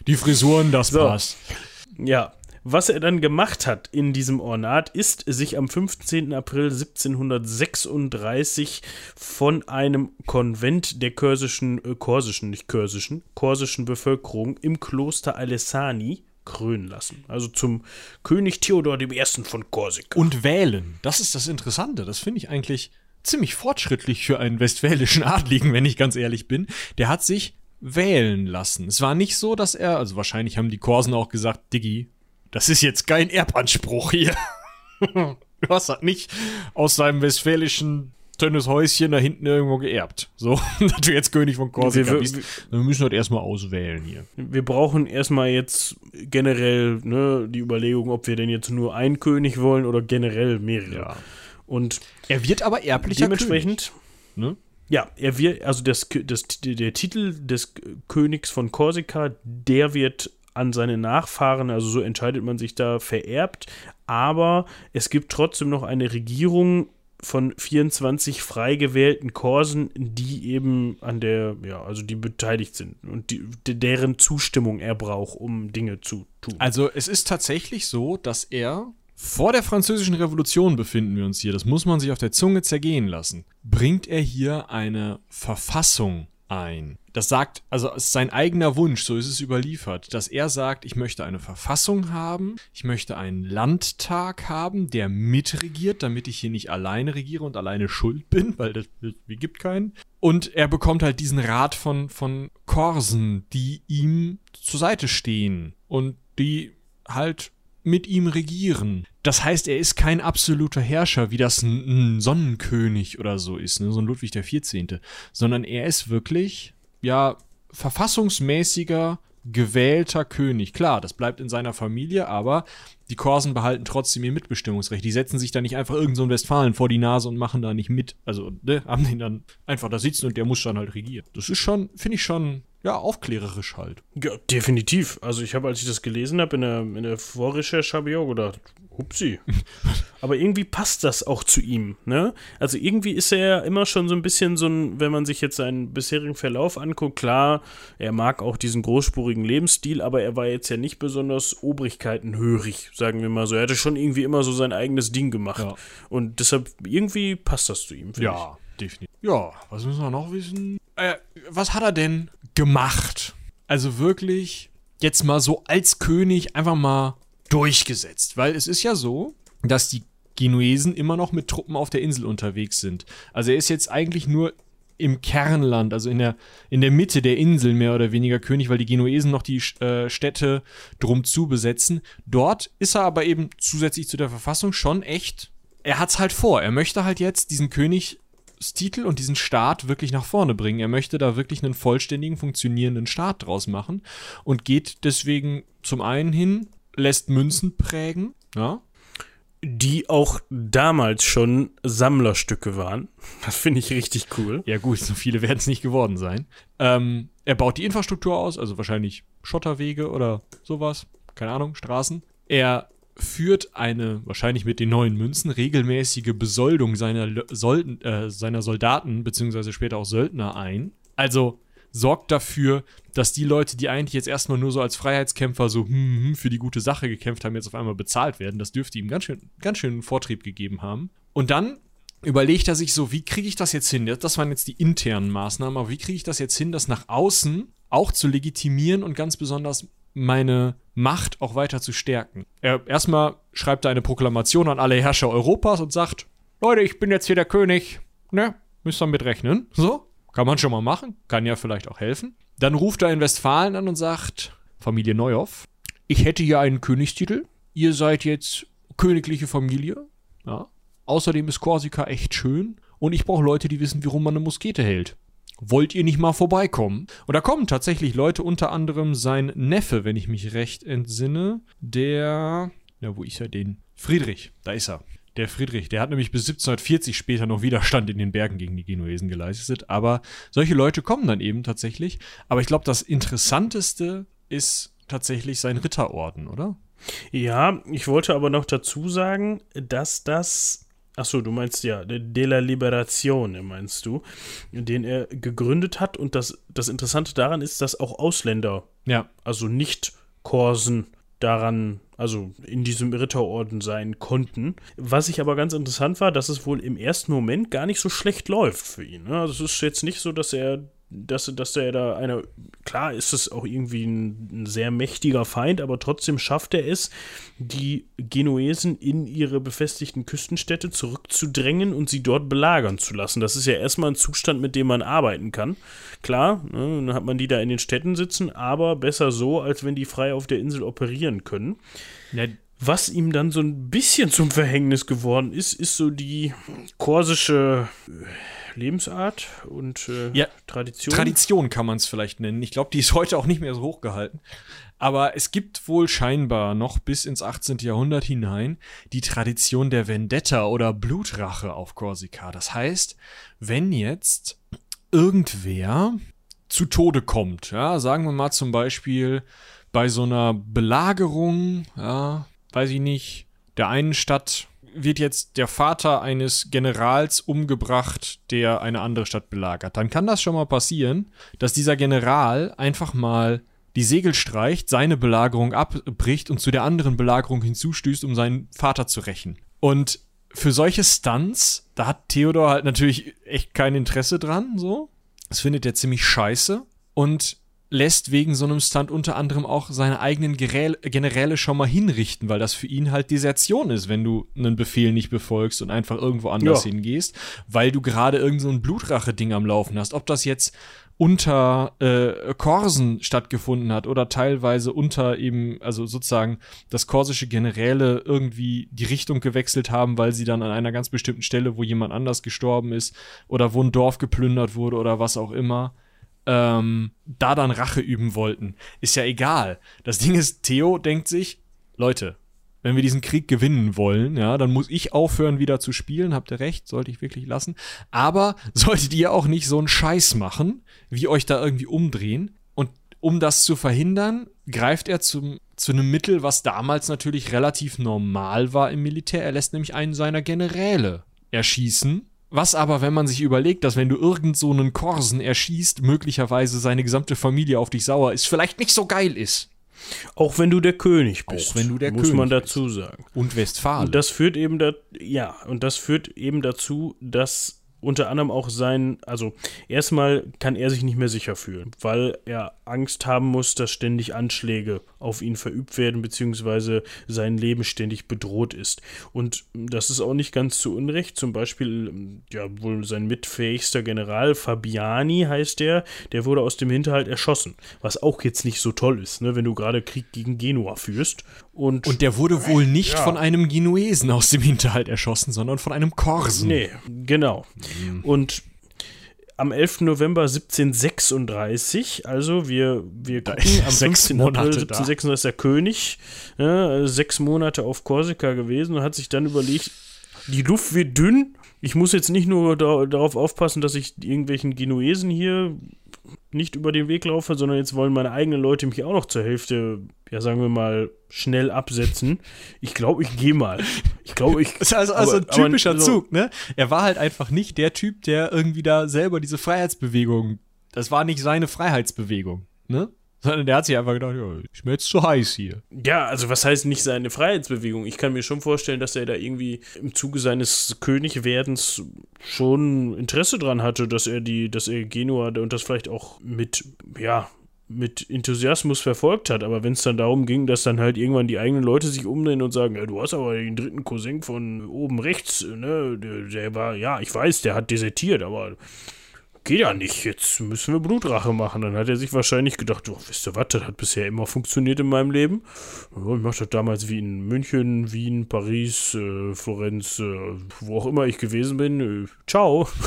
Die Frisuren, das So. passt. Ja. Was er dann gemacht hat in diesem Ornat, ist sich am 15. April 1736 von einem Konvent der korsischen, äh, korsischen, nicht korsischen, korsischen Bevölkerung im Kloster Alessani krönen lassen. Also zum König Theodor I. von Korsika. Und wählen. Das ist das Interessante. Das finde ich eigentlich ziemlich fortschrittlich für einen westfälischen Adligen, wenn ich ganz ehrlich bin. Der hat sich wählen lassen. Es war nicht so, dass er, also wahrscheinlich haben die Korsen auch gesagt, Diggi, das ist jetzt kein Erbanspruch hier. du hast das nicht aus seinem westfälischen dünnes Häuschen da hinten irgendwo geerbt. So, dass du jetzt König von Korsika Wir- bist. wir- Wir müssen das erstmal auswählen hier. Wir brauchen erstmal jetzt generell ne, die Überlegung, ob wir denn jetzt nur einen König wollen oder generell mehrere. Ja. Und Er wird aber erblicher dementsprechend, König, ne? ja, er wird, also das, das, der Titel des Königs von Korsika, der wird an seine Nachfahren, also so entscheidet man sich da, vererbt. Aber es gibt trotzdem noch eine Regierung von 24 frei gewählten Korsen, die eben an der, ja, also die beteiligt sind und die, de- deren Zustimmung er braucht, um Dinge zu tun. Also es ist tatsächlich so, dass er vor der französischen Revolution befinden wir uns hier, das muss man sich auf der Zunge zergehen lassen, bringt er hier eine Verfassung ein. Das sagt, also es ist sein eigener Wunsch, so ist es überliefert, dass er sagt, ich möchte eine Verfassung haben, ich möchte einen Landtag haben, der mitregiert, damit ich hier nicht alleine regiere und alleine schuld bin, weil das, wie gibt keinen. Und er bekommt halt diesen Rat von, von Korsen, die ihm zur Seite stehen und die halt mit ihm regieren. Das heißt, er ist kein absoluter Herrscher, wie das ein, ein Sonnenkönig oder so ist, ne? so ein Ludwig der 14., sondern er ist wirklich, ja, verfassungsmäßiger, gewählter König. Klar, das bleibt in seiner Familie, aber die Korsen behalten trotzdem ihr Mitbestimmungsrecht. Die setzen sich da nicht einfach irgend so Westfalen vor die Nase und machen da nicht mit. Also, ne, haben den dann einfach da sitzen und der muss dann halt regieren. Das ist schon, finde ich schon, ja, aufklärerisch halt. Ja, definitiv. Also ich habe, als ich das gelesen habe, in der, in der Vorrecherche habe ich auch gedacht, Upsi. Aber irgendwie passt das auch zu ihm, ne? Also irgendwie ist er ja immer schon so ein bisschen so ein, wenn man sich jetzt seinen bisherigen Verlauf anguckt, klar, er mag auch diesen großspurigen Lebensstil, aber er war jetzt ja nicht besonders obrigkeitenhörig, sagen wir mal so. Er hatte schon irgendwie immer so sein eigenes Ding gemacht. Ja. Und deshalb, irgendwie passt das zu ihm, finde Ja, definitiv. Ja, was müssen wir noch wissen? Äh, was hat er denn gemacht? Also wirklich jetzt mal so als König einfach mal durchgesetzt. Weil es ist ja so, dass die Genuesen immer noch mit Truppen auf der Insel unterwegs sind. Also er ist jetzt eigentlich nur im Kernland, also in der, in der Mitte der Insel mehr oder weniger König, weil die Genuesen noch die äh, Städte drum zu besetzen. Dort ist er aber eben zusätzlich zu der Verfassung schon echt. Er hat's halt vor. Er möchte halt jetzt diesen Königstitel und diesen Staat wirklich nach vorne bringen. Er möchte da wirklich einen vollständigen, funktionierenden Staat draus machen und geht deswegen zum einen hin, lässt Münzen prägen, ja, Die auch damals schon Sammlerstücke waren. Das finde ich richtig cool. Ja, gut, so viele werden es nicht geworden sein. Ähm, er baut die Infrastruktur aus, also wahrscheinlich Schotterwege oder sowas. Keine Ahnung, Straßen. Er führt eine, wahrscheinlich mit den neuen Münzen, regelmäßige Besoldung seiner, Solden, äh, seiner Soldaten, beziehungsweise später auch Söldner ein. Also sorgt dafür, dass die Leute, die eigentlich jetzt erstmal nur so als Freiheitskämpfer so hm, hm, für die gute Sache gekämpft haben, jetzt auf einmal bezahlt werden. Das dürfte ihm ganz schön, ganz schön Vortrieb gegeben haben. Und dann überlegt er sich so, wie kriege ich das jetzt hin? Das waren jetzt die internen Maßnahmen, aber wie kriege ich das jetzt hin, das nach außen auch zu legitimieren und ganz besonders meine Macht auch weiter zu stärken? Er erstmal schreibt er eine Proklamation an alle Herrscher Europas und sagt, Leute, ich bin jetzt hier der König, ne? Müsst ihr mit rechnen. So, kann man schon mal machen, kann ja vielleicht auch helfen. Dann ruft er in Westfalen an und sagt, Familie Neuhoff, ich hätte hier einen Königstitel. Ihr seid jetzt königliche Familie. Ja. Außerdem ist Korsika echt schön und ich brauche Leute, die wissen, wie rum man eine Muskete hält. Wollt ihr nicht mal vorbeikommen? Und da kommen tatsächlich Leute, unter anderem sein Neffe, wenn ich mich recht entsinne, der, na, wo ist er denn? Friedrich, da ist er. Der Friedrich, der hat nämlich bis 1740 später noch Widerstand in den Bergen gegen die Genuesen geleistet. Aber solche Leute kommen dann eben tatsächlich. Aber ich glaube, das Interessanteste ist tatsächlich sein Ritterorden, oder? Ja, ich wollte aber noch dazu sagen, dass das. Achso, du meinst ja, der De la Liberazione, meinst du, den er gegründet hat. Und das, das Interessante daran ist, dass auch Ausländer, Ja, also nicht Korsen, daran, also in diesem Ritterorden sein konnten. Was ich aber ganz interessant war, dass es wohl im ersten Moment gar nicht so schlecht läuft für ihn. Ne? Also es ist jetzt nicht so, dass er dass, dass er da einer, klar ist es auch irgendwie ein, ein sehr mächtiger Feind, aber trotzdem schafft er es, die Genuesen in ihre befestigten Küstenstädte zurückzudrängen und sie dort belagern zu lassen. Das ist ja erstmal ein Zustand, mit dem man arbeiten kann. Klar, ne, dann hat man die da in den Städten sitzen, aber besser so, als wenn die frei auf der Insel operieren können. ja Was ihm dann so ein bisschen zum Verhängnis geworden ist, ist so die korsische äh, Lebensart und äh, Ja, Tradition. Tradition kann man es vielleicht nennen. Ich glaube, die ist heute auch nicht mehr so hochgehalten. Aber es gibt wohl scheinbar noch bis ins 18. Jahrhundert hinein die Tradition der Vendetta oder Blutrache auf Korsika. Das heißt, wenn jetzt irgendwer zu Tode kommt, ja, sagen wir mal zum Beispiel bei so einer Belagerung, ja, weiß ich nicht, der einen Stadt wird jetzt der Vater eines Generals umgebracht, der eine andere Stadt belagert. Dann kann das schon mal passieren, dass dieser General einfach mal die Segel streicht, seine Belagerung abbricht und zu der anderen Belagerung hinzustößt, um seinen Vater zu rächen. Und für solche Stunts, da hat Theodor halt natürlich echt kein Interesse dran, so. Das findet er ziemlich scheiße und lässt wegen so einem Stunt unter anderem auch seine eigenen Gerä Generäle schon mal hinrichten, weil das für ihn halt Desertion ist, wenn du einen Befehl nicht befolgst und einfach irgendwo anders Ja. hingehst, weil du gerade irgend so ein Blutrache-Ding am Laufen hast. Ob das jetzt unter äh, Korsen stattgefunden hat oder teilweise unter eben, also sozusagen, dass korsische Generäle irgendwie die Richtung gewechselt haben, weil sie dann an einer ganz bestimmten Stelle, wo jemand anders gestorben ist oder wo ein Dorf geplündert wurde oder was auch immer, ähm, da dann Rache üben wollten. Ist ja egal. Das Ding ist, Theo denkt sich, Leute, wenn wir diesen Krieg gewinnen wollen, ja, dann muss ich aufhören, wieder zu spielen. Habt ihr recht, sollte ich wirklich lassen. Aber solltet ihr auch nicht so einen Scheiß machen, wie euch da irgendwie umdrehen. Und um das zu verhindern, greift er zum zu einem Mittel, was damals natürlich relativ normal war im Militär. Er lässt nämlich einen seiner Generäle erschießen. Was aber, wenn man sich überlegt, dass wenn du irgend so einen Korsen erschießt, möglicherweise seine gesamte Familie auf dich sauer ist, vielleicht nicht so geil ist. Auch wenn du der König bist. wenn du der muss König man bist. dazu sagen. Und Westfalen. Und das führt eben da, ja, und das führt eben dazu, dass unter anderem auch sein, also erstmal kann er sich nicht mehr sicher fühlen, weil er Angst haben muss, dass ständig Anschläge auf ihn verübt werden, beziehungsweise sein Leben ständig bedroht ist. Und das ist auch nicht ganz zu Unrecht. Zum Beispiel, ja, wohl sein mitfähigster General, Fabiani heißt der, der wurde aus dem Hinterhalt erschossen. Was auch jetzt nicht so toll ist, ne, wenn du gerade Krieg gegen Genua führst. Und, Und der wurde wohl nicht Ja. von einem Genuesen aus dem Hinterhalt erschossen, sondern von einem Korsen. Nee, genau. Und am 11. November 1736, also wir, wir gucken, am sechs 15. Monate April da. 1736 ist der König, ja, sechs Monate auf Korsika gewesen und hat sich dann überlegt, die Luft wird dünn, ich muss jetzt nicht nur da, darauf aufpassen, dass ich irgendwelchen Genuesen hier nicht über den Weg laufe, sondern jetzt wollen meine eigenen Leute mich auch noch zur Hälfte, ja sagen wir mal, schnell absetzen. Ich glaube, ich gehe mal. Ich glaube, ich. Das ist also, also ein aber- aber typischer so- Zug, ne? Er war halt einfach nicht der Typ, der irgendwie da selber diese Freiheitsbewegung, das war nicht seine Freiheitsbewegung, ne? Sondern der hat sich einfach gedacht, ja, ist mir jetzt zu heiß hier. Ja, also was heißt nicht seine Freiheitsbewegung? Ich kann mir schon vorstellen, dass er da irgendwie im Zuge seines Königwerdens schon Interesse dran hatte, dass er die, dass er Genua und das vielleicht auch mit, ja, mit Enthusiasmus verfolgt hat. Aber wenn es dann darum ging, dass dann halt irgendwann die eigenen Leute sich umdrehen und sagen, ja, du hast aber den dritten Cousin von oben rechts, ne, der, der war, ja, ich weiß, der hat desertiert, aber geht ja nicht, jetzt müssen wir Blutrache machen. Dann hat er sich wahrscheinlich gedacht, oh, wisst ihr was, das hat bisher immer funktioniert in meinem Leben. Ich mache das damals wie in München, Wien, Paris, äh, Florenz, äh, wo auch immer ich gewesen bin. Äh, ciao.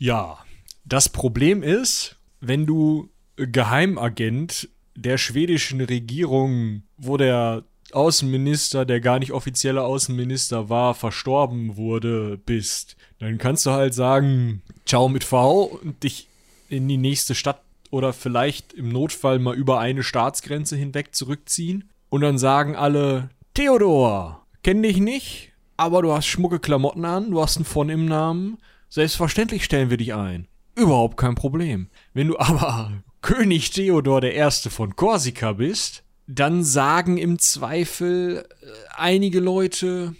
Ja. Das Problem ist, wenn du Geheimagent der schwedischen Regierung, wo der Außenminister, der gar nicht offizielle Außenminister war, verstorben wurde, bist, dann kannst du halt sagen, ciao mit V und dich in die nächste Stadt oder vielleicht im Notfall mal über eine Staatsgrenze hinweg zurückziehen. Und dann sagen alle, Theodor, kenn dich nicht, aber du hast schmucke Klamotten an, du hast einen von im Namen. Selbstverständlich stellen wir dich ein. Überhaupt kein Problem. Wenn du aber König Theodor Erste von Korsika bist, dann sagen im Zweifel äh, einige Leute,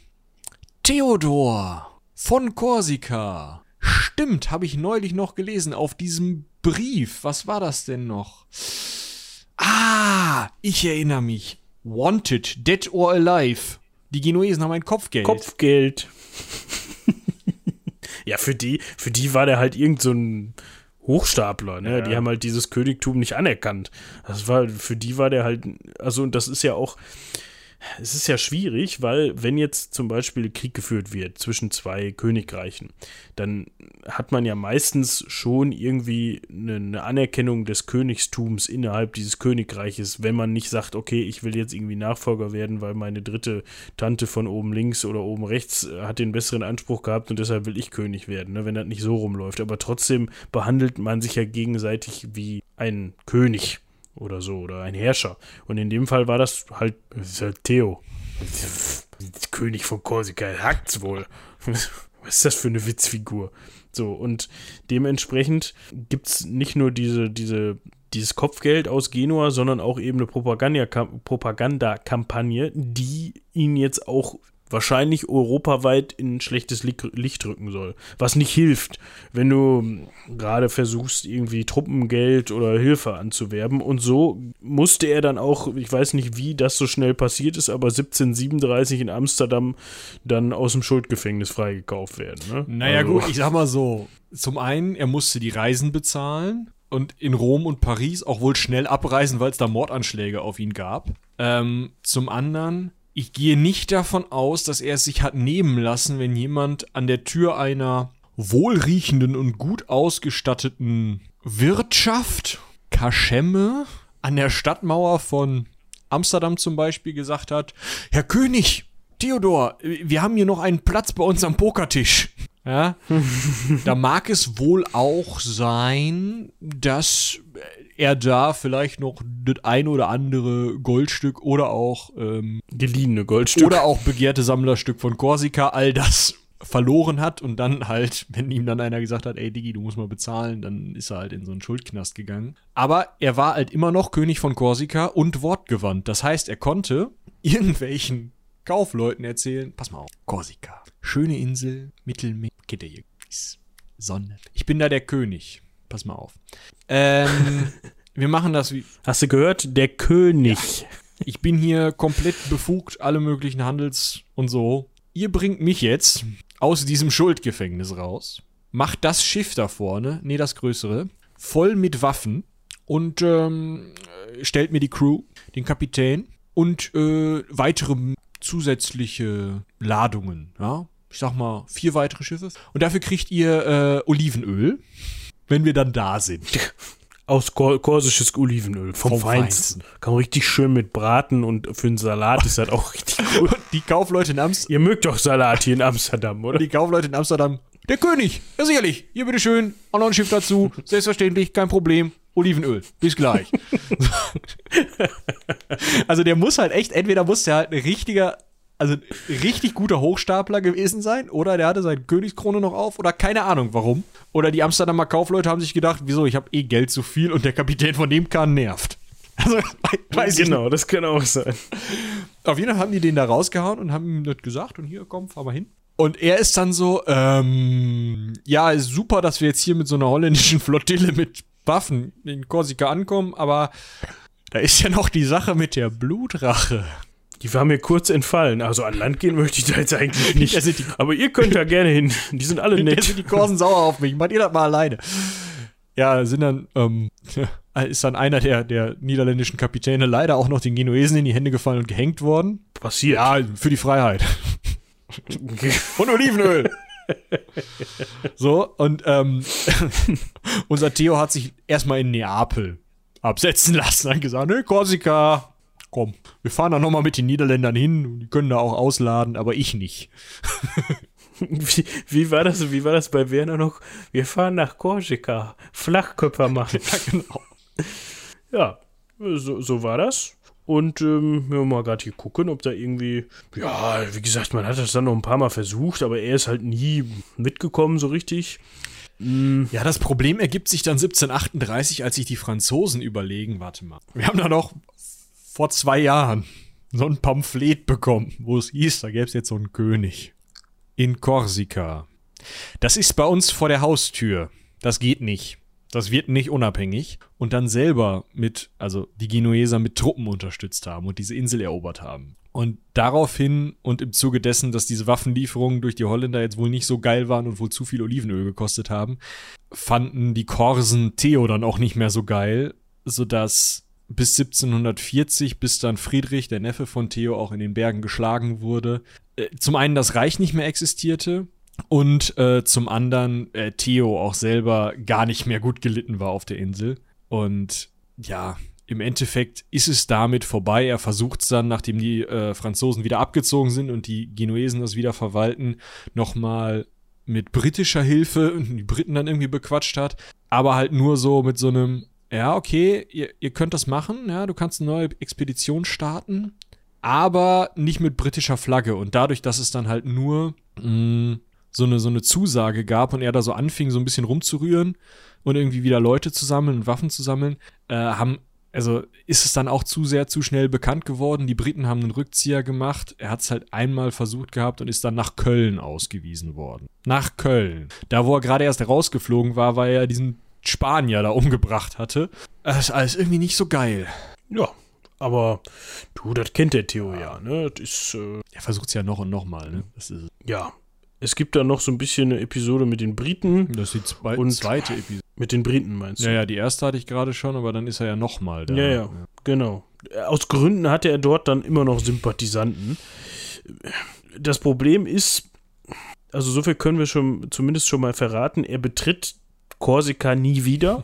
Theodor von Korsika. Stimmt, habe ich neulich noch gelesen auf diesem Brief. Was war das denn noch? Ah, ich erinnere mich. Wanted, dead or alive. Die Genuesen haben ein Kopfgeld. Kopfgeld. ja, für die, für die war der halt irgend so ein Hochstapler, ne? Die haben halt dieses Königtum nicht anerkannt. Das war, für die war der halt, also, und das ist ja auch, es ist ja schwierig, weil wenn jetzt zum Beispiel Krieg geführt wird zwischen zwei Königreichen, dann hat man ja meistens schon irgendwie eine, Anerkennung des Königstums innerhalb dieses Königreiches, wenn man nicht sagt, okay, ich will jetzt irgendwie Nachfolger werden, weil meine dritte Tante von oben links oder oben rechts äh, hat den besseren Anspruch gehabt und deshalb will ich König werden, ne, wenn das nicht so rumläuft. Aber trotzdem behandelt man sich ja gegenseitig wie ein König oder so oder ein Herrscher. Und in dem Fall war das halt, halt Theo. König von Korsika, hackt's wohl. Was ist das für eine Witzfigur? So, und dementsprechend gibt es nicht nur diese, diese, dieses Kopfgeld aus Genua, sondern auch eben eine Propaganda- Propagandakampagne, die ihn jetzt auch wahrscheinlich europaweit in schlechtes Licht Licht rücken soll. Was nicht hilft, wenn du gerade versuchst, irgendwie Truppengeld oder Hilfe anzuwerben. Und so musste er dann auch, ich weiß nicht, wie das so schnell passiert ist, aber 1737 in Amsterdam dann aus dem Schuldgefängnis freigekauft werden. Ne? Naja, Also- gut, ich sag mal so. Zum einen, er musste die Reisen bezahlen und in Rom und Paris auch wohl schnell abreisen, weil es da Mordanschläge auf ihn gab. Ähm, zum anderen, ich gehe nicht davon aus, dass er es sich hat nehmen lassen, wenn jemand an der Tür einer wohlriechenden und gut ausgestatteten Wirtschaft, Kaschemme, an der Stadtmauer von Amsterdam zum Beispiel gesagt hat, Herr König, Theodor, wir haben hier noch einen Platz bei uns am Pokertisch. Ja, da mag es wohl auch sein, dass er da vielleicht noch das ein oder andere Goldstück oder auch ähm, Geliehene Goldstücke. oder auch begehrte Sammlerstück von Korsika, all das verloren hat und dann halt, wenn ihm dann einer gesagt hat, ey Digi, du musst mal bezahlen, dann ist er halt in so einen Schuldknast gegangen. Aber er war halt immer noch König von Korsika und wortgewandt. Das heißt, er konnte irgendwelchen Kaufleuten erzählen, pass mal auf, Korsika, schöne Insel, Mittelmeer, Sonne. Ich bin da der König. Pass mal auf. Ähm, wir machen das wie, Hast du gehört? Der König. ich bin hier komplett befugt, alle möglichen Handels und so. Ihr bringt mich jetzt aus diesem Schuldgefängnis raus, macht das Schiff da vorne, nee, das größere, voll mit Waffen und ähm, stellt mir die Crew, den Kapitän und äh, weitere zusätzliche Ladungen, ja. Ich sag mal, vier weitere Schiffe. Und dafür kriegt ihr äh, Olivenöl, wenn wir dann da sind. Aus kor korsisches Olivenöl. Vom, Vom Feinsten. Kann man richtig schön mit braten und für einen Salat ist das auch richtig gut. Die Kaufleute in Amsterdam. Ihr mögt doch Salat hier in Amsterdam, oder? Die Kaufleute in Amsterdam. Der König, ja sicherlich. Hier bitteschön, auch noch ein Schiff dazu. Selbstverständlich, kein Problem. Olivenöl. Bis gleich. also der muss halt echt, entweder muss der halt ein richtiger, also ein richtig guter Hochstapler gewesen sein, oder der hatte seine Königskrone noch auf, oder keine Ahnung warum. Oder die Amsterdamer Kaufleute haben sich gedacht, wieso, ich habe eh Geld zu viel und der Kapitän von dem Kahn nervt. Also, weiß ich genau, das kann auch sein. auf jeden Fall haben die den da rausgehauen und haben ihm das gesagt und hier, komm, fahr mal hin. Und er ist dann so, ähm, ja, ist super, dass wir jetzt hier mit so einer holländischen Flottille mit Waffen in Korsika ankommen, aber da ist ja noch die Sache mit der Blutrache. Die war mir kurz entfallen. Also an Land gehen möchte ich da jetzt eigentlich nicht. Sind die- Aber ihr könnt da gerne hin. Die sind alle Jetzt nett. sind die Korsen sauer auf mich, macht ihr das mal alleine. Ja, sind dann, ähm, ist dann einer der, der niederländischen Kapitäne leider auch noch den Genuesen in die Hände gefallen und gehängt worden. Passiert. Ja, für die Freiheit. Und Olivenöl. so, und ähm, unser Theo hat sich erstmal in Neapel absetzen lassen. Hat gesagt, ne, Korsika, komm, wir fahren da nochmal mit den Niederländern hin. Die können da auch ausladen, aber ich nicht. Wie, wie, war das, wie war das bei Werner noch? Wir fahren nach Korsika. Flachkörper machen. Ja, genau. Ja, so, so war das. Und ähm, wir mal gerade hier gucken, ob da irgendwie. Ja, wie gesagt, man hat das dann noch ein paar Mal versucht, aber er ist halt nie mitgekommen so richtig. Ja, das Problem ergibt sich dann 1738, als sich die Franzosen überlegen, warte mal, wir haben da noch vor zwei Jahren so ein Pamphlet bekommen, wo es hieß, da gäbe es jetzt so einen König. In Korsika. Das ist bei uns vor der Haustür. Das geht nicht. Das wird nicht unabhängig. Und dann selber mit, also die Genueser mit Truppen unterstützt haben und diese Insel erobert haben. Und daraufhin und im Zuge dessen, dass diese Waffenlieferungen durch die Holländer jetzt wohl nicht so geil waren und wohl zu viel Olivenöl gekostet haben, fanden die Korsen Theo dann auch nicht mehr so geil, sodass bis 1740, bis dann Friedrich, der Neffe von Theo, auch in den Bergen geschlagen wurde, äh, zum einen das Reich nicht mehr existierte und äh, zum anderen äh, Theo auch selber gar nicht mehr gut gelitten war auf der Insel. Und ja, im Endeffekt ist es damit vorbei. Er versucht es dann, nachdem die äh, Franzosen wieder abgezogen sind und die Genuesen das wieder verwalten, nochmal mit britischer Hilfe und die Briten dann irgendwie bequatscht hat. Aber halt nur so mit so einem, ja, okay, ihr, ihr könnt das machen, ja, du kannst eine neue Expedition starten, aber nicht mit britischer Flagge. Und dadurch, dass es dann halt nur mh, so, eine, so eine Zusage gab und er da so anfing, so ein bisschen rumzurühren und irgendwie wieder Leute zu sammeln und Waffen zu sammeln, äh, haben also ist es dann auch zu sehr zu schnell bekannt geworden. Die Briten haben einen Rückzieher gemacht. Er hat es halt einmal versucht gehabt und ist dann nach Köln ausgewiesen worden. Nach Köln. Da, wo er gerade erst rausgeflogen war, weil er diesen Spanier da umgebracht hatte. Das ist alles irgendwie nicht so geil. Ja, aber du, das kennt der Theo ja, ne? Das ist, äh, Er versucht es ja noch und noch mal, ne? Das ist, ja. Es gibt da noch so ein bisschen eine Episode mit den Briten. das ist die zwei, Und- zweite Episode. Mit den Briten meinst du? Ja, ja, die erste hatte ich gerade schon, aber dann ist er ja noch mal da. Ja, ja, genau. Aus Gründen hatte er dort dann immer noch Sympathisanten. Das Problem ist, also so viel können wir schon zumindest schon mal verraten, er betritt Korsika nie wieder.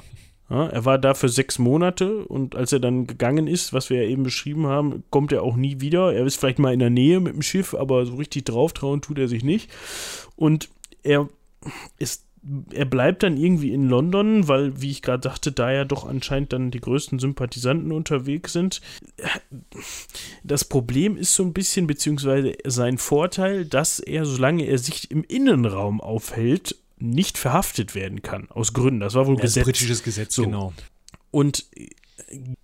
Ja, er war da für sechs Monate und als er dann gegangen ist, was wir ja eben beschrieben haben, kommt er auch nie wieder. Er ist vielleicht mal in der Nähe mit dem Schiff, aber so richtig drauf trauen tut er sich nicht. Und er ist er bleibt dann irgendwie in London, weil, wie ich gerade sagte, da ja doch anscheinend dann die größten Sympathisanten unterwegs sind. Das Problem ist so ein bisschen, beziehungsweise sein Vorteil, dass er, solange er sich im Innenraum aufhält, nicht verhaftet werden kann. Aus Gründen. Das war wohl ist Gesetz. britisches Gesetz, So. genau. Und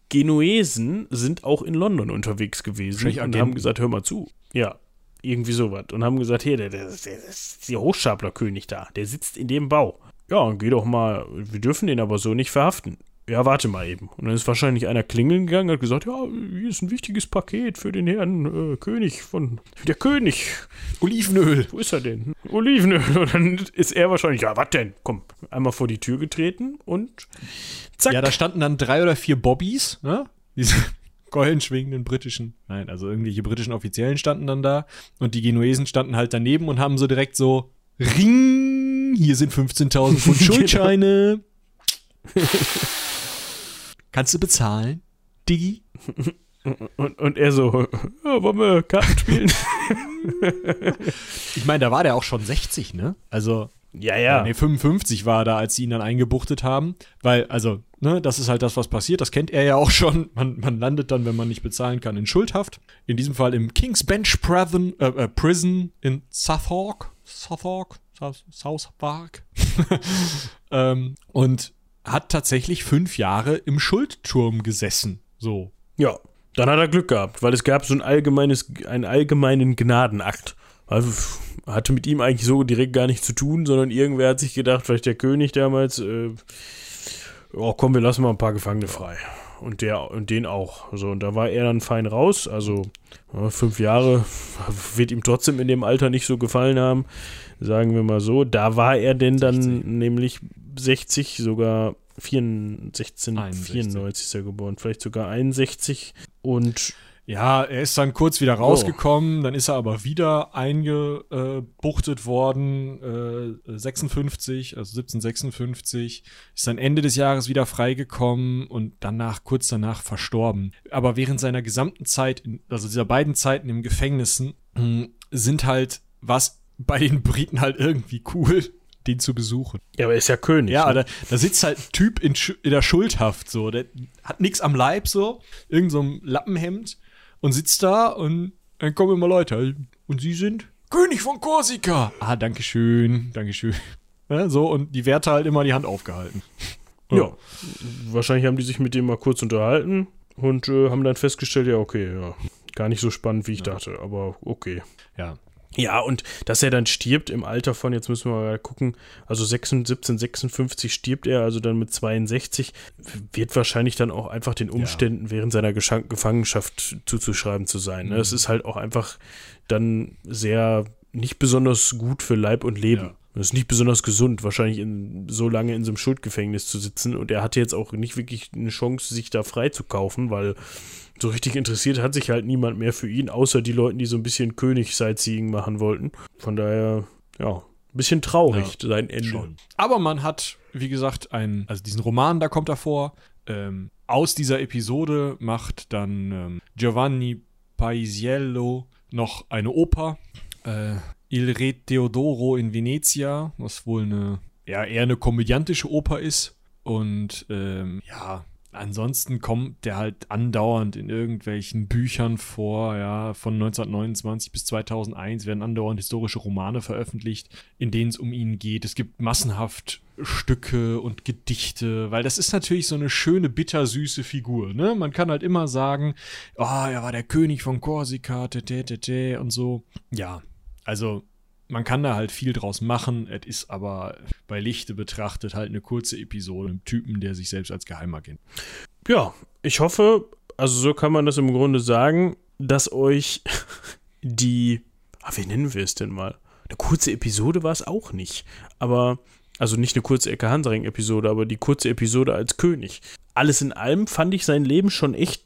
Genuesen sind auch in London unterwegs gewesen und Agenten. haben gesagt, hör mal zu. Ja, irgendwie sowas. Und haben gesagt, hier, der, der, der, der ist der Hochstaplerkönig da, der sitzt in dem Bau. Ja, geh doch mal, wir dürfen den aber so nicht verhaften. Ja, warte mal eben. Und dann ist wahrscheinlich einer klingeln gegangen und hat gesagt, ja, hier ist ein wichtiges Paket für den Herrn äh, König von, der König. Olivenöl. Wo ist er denn? Olivenöl. Und dann ist er wahrscheinlich, ja, was denn? Komm, einmal vor die Tür getreten und zack. Ja, da standen dann drei oder vier Bobbys, ne? Diese keulenschwingenden britischen, nein, also irgendwelche britischen Offiziellen standen dann da und die Genuesen standen halt daneben und haben so direkt so Ring, hier sind 15.000 Pfund Schuldscheine. Kannst du bezahlen, Diggi? Und, und er so, ja, wollen wir Karten spielen? Ich meine, da war der auch schon 60, ne? Also, ja, Ja. Nee, 55 war er da, als sie ihn dann eingebuchtet haben. Weil, also, ne, das ist halt das, was passiert. Das kennt er ja auch schon. Man, man landet dann, wenn man nicht bezahlen kann, in Schuldhaft. In diesem Fall im King's Bench Prison, äh, äh, Prison in Suffolk. Suffolk? South, Southwark. ähm, und hat tatsächlich fünf Jahre im Schuldturm gesessen. So. Ja, dann hat er Glück gehabt, weil es gab so ein allgemeines, einen allgemeinen Gnadenakt. Also hatte mit ihm eigentlich so direkt gar nichts zu tun, sondern irgendwer hat sich gedacht, vielleicht der König damals, äh, oh komm, wir lassen mal ein paar Gefangene frei. Und der und den auch. So, und da war er dann fein raus. Also fünf Jahre wird ihm trotzdem in dem Alter nicht so gefallen haben. Sagen wir mal so. Da war er denn dann 60. nämlich 60, sogar 64, 61. 94 ist er geboren, vielleicht sogar 61. Und Ja, er ist dann kurz wieder rausgekommen, dann ist er aber wieder eingebuchtet worden, äh, 56, also 1756, ist dann Ende des Jahres wieder freigekommen und danach, kurz danach verstorben. Aber während seiner gesamten Zeit, also dieser beiden Zeiten im Gefängnissen, mh, sind halt, was bei den Briten halt irgendwie cool, den zu besuchen. ja, aber er ist ja König. Ja, ne? da, da sitzt halt ein Typ in, in der Schuldhaft, so. Der hat nichts am Leib, so. Irgend so ein Lappenhemd und sitzt da und dann kommen immer Leute. Und sie sind König von Korsika. Ah, dankeschön, dankeschön. Ja, so, und die Wärter halt immer die Hand aufgehalten. Ja. Wahrscheinlich haben die sich mit dem mal kurz unterhalten und äh, haben dann festgestellt, ja, okay, ja. Gar nicht so spannend, wie ich dachte, aber okay. Ja. Ja, und dass er dann stirbt im Alter von, jetzt müssen wir mal gucken, also 76, 56 stirbt er, also dann mit 62, wird wahrscheinlich dann auch einfach den Umständen während seiner Gefangenschaft zuzuschreiben zu sein. Ne? Es ist halt auch einfach dann sehr nicht besonders gut für Leib und Leben. Ja. Es ist nicht besonders gesund, wahrscheinlich in, so lange in so einem Schuldgefängnis zu sitzen. Und er hatte jetzt auch nicht wirklich eine Chance, sich da frei zu kaufen, weil so richtig interessiert hat sich halt niemand mehr für ihn, außer die Leuten, die so ein bisschen König-Sightseeing machen wollten. Von daher, ja, ein bisschen traurig sein Ende. Schon. Aber man hat, wie gesagt, einen, also diesen Roman, da kommt er vor. Ähm, aus dieser Episode macht dann ähm, Giovanni Paisiello noch eine Oper. Äh, Il Re Teodoro in Venezia, was wohl eine, ja, eher eine komödiantische Oper ist. Und ähm, ja, ansonsten kommt der halt andauernd in irgendwelchen Büchern vor, ja, von 1929 bis 2001 werden andauernd historische Romane veröffentlicht, in denen es um ihn geht. Es gibt massenhaft Stücke und Gedichte, weil das ist natürlich so eine schöne, bittersüße Figur, ne? Man kann halt immer sagen, oh, er war der König von Korsika, tete, tete, und so. Ja, also man kann da halt viel draus machen. Es ist aber bei Lichte betrachtet halt eine kurze Episode einem Typen, der sich selbst als Geheimagent. Ja, ich hoffe, also so kann man das im Grunde sagen, dass euch die, ah, wie nennen wir es denn mal? Eine kurze Episode war es auch nicht, aber, also nicht eine kurze Ecke Hansaring-Episode, aber die kurze Episode als König. Alles in allem fand ich sein Leben schon echt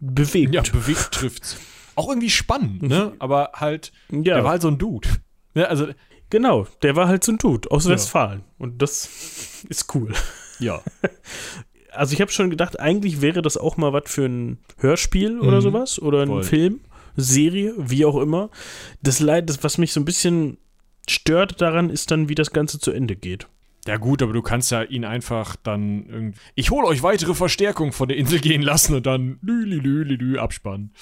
bewegt. Ja, bewegt trifft's. Auch irgendwie spannend, ne? Aber halt, Ja. der war halt so ein Dude. Ja, also, Genau, der war halt so ein Dude aus Ja. Westfalen. Und das ist cool. ja. Also ich habe schon gedacht, eigentlich wäre das auch mal was für ein Hörspiel oder Mhm. sowas oder ein. Film, Serie, wie auch immer. Das Leid, das was mich so ein bisschen stört daran ist dann, wie das Ganze zu Ende geht. Ja gut, aber du kannst ja ihn einfach dann irgendwie. Ich hole euch weitere Verstärkung von der Insel gehen lassen und dann lü, lü, lü, lü, abspannen.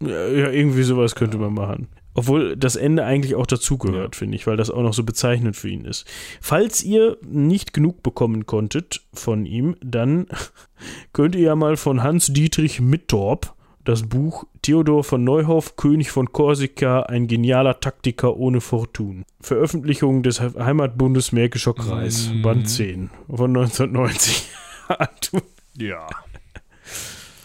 Ja, ja, irgendwie sowas könnte man machen. Obwohl das Ende eigentlich auch dazugehört, finde ich, weil das auch noch so bezeichnend für ihn ist. Falls ihr nicht genug bekommen konntet von ihm, dann könnt ihr ja mal von Hans-Dietrich Mittorp das Buch Theodor von Neuhoff, König von Korsika, ein genialer Taktiker ohne Fortun. Veröffentlichung des Heimatbundes Märkischer Kreis, Mm. Band 10 von 1990. Ja.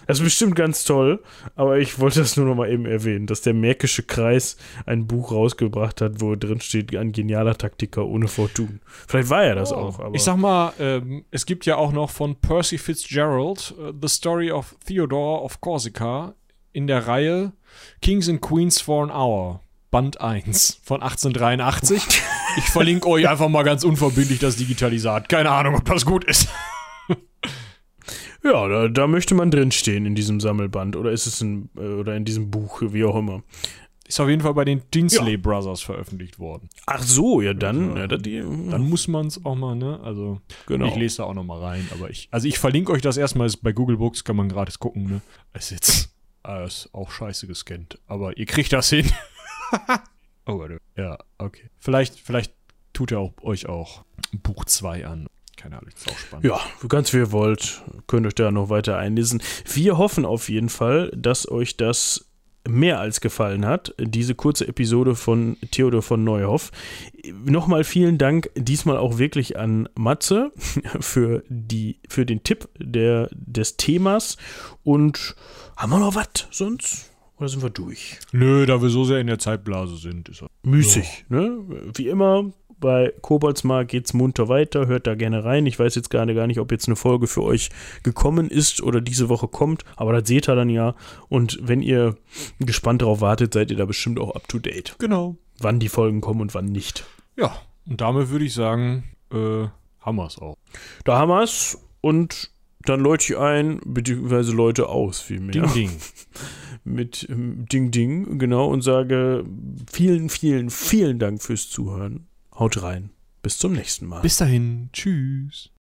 Das ist bestimmt ganz toll, aber ich wollte das nur noch mal eben erwähnen, dass der Märkische Kreis ein Buch rausgebracht hat, wo drin steht, ein genialer Taktiker ohne Fortun. Vielleicht war er das auch, aber Oh. ich sag mal, ähm, es gibt ja auch noch von Percy Fitzgerald äh, The Story of Theodore of Corsica in der Reihe Kings and Queens for an Hour, Band 1 von 1883. ich verlinke euch einfach mal ganz unverbindlich das Digitalisat. Keine Ahnung, ob das gut ist. Ja, da, da möchte man drinstehen in diesem Sammelband oder ist es ein, äh, oder in diesem Buch, wie auch immer. Ist auf jeden Fall bei den Dinsley Brothers veröffentlicht worden. Ach so, ja dann, ja, da die, Dann muss man es auch mal, ne? Also, genau. ich lese da auch noch mal rein. Aber ich, also ich verlinke euch das erstmal. Ist bei Google Books kann man gratis gucken, ne? Ist jetzt äh, ist auch scheiße gescannt. Aber ihr kriegt das hin. oh, warte. Ja, okay. Vielleicht, vielleicht tut er auch, euch auch Buch 2 an. Keine Ahnung, ist auch spannend. Ja, ganz wie ihr wollt, könnt euch da noch weiter einlesen. Wir hoffen auf jeden Fall, dass euch das mehr als gefallen hat, diese kurze Episode von Theodor von Neuhoff. Nochmal vielen Dank, diesmal auch wirklich an Matze für, die, für den Tipp der, des Themas. Und haben wir noch was sonst? Oder sind wir durch? Nö, da wir so sehr in der Zeitblase sind, ist er. müßig. Ne? Wie immer, bei Koboldsmark geht's munter weiter. Hört da gerne rein. Ich weiß jetzt gerade gar nicht, ob jetzt eine Folge für euch gekommen ist oder diese Woche kommt, aber das seht ihr dann ja. Und wenn ihr gespannt darauf wartet, seid ihr da bestimmt auch up to date. Genau. Wann die Folgen kommen und wann nicht. Ja, und damit würde ich sagen, äh, haben wir es auch. Da haben wir's und dann läute ich ein, beziehungsweise Leute aus, vielmehr. Ding, ding. Mit ähm, Ding Ding, genau, und sage vielen, vielen, vielen Dank fürs Zuhören. Haut rein. Bis zum nächsten Mal. Bis dahin. Tschüss.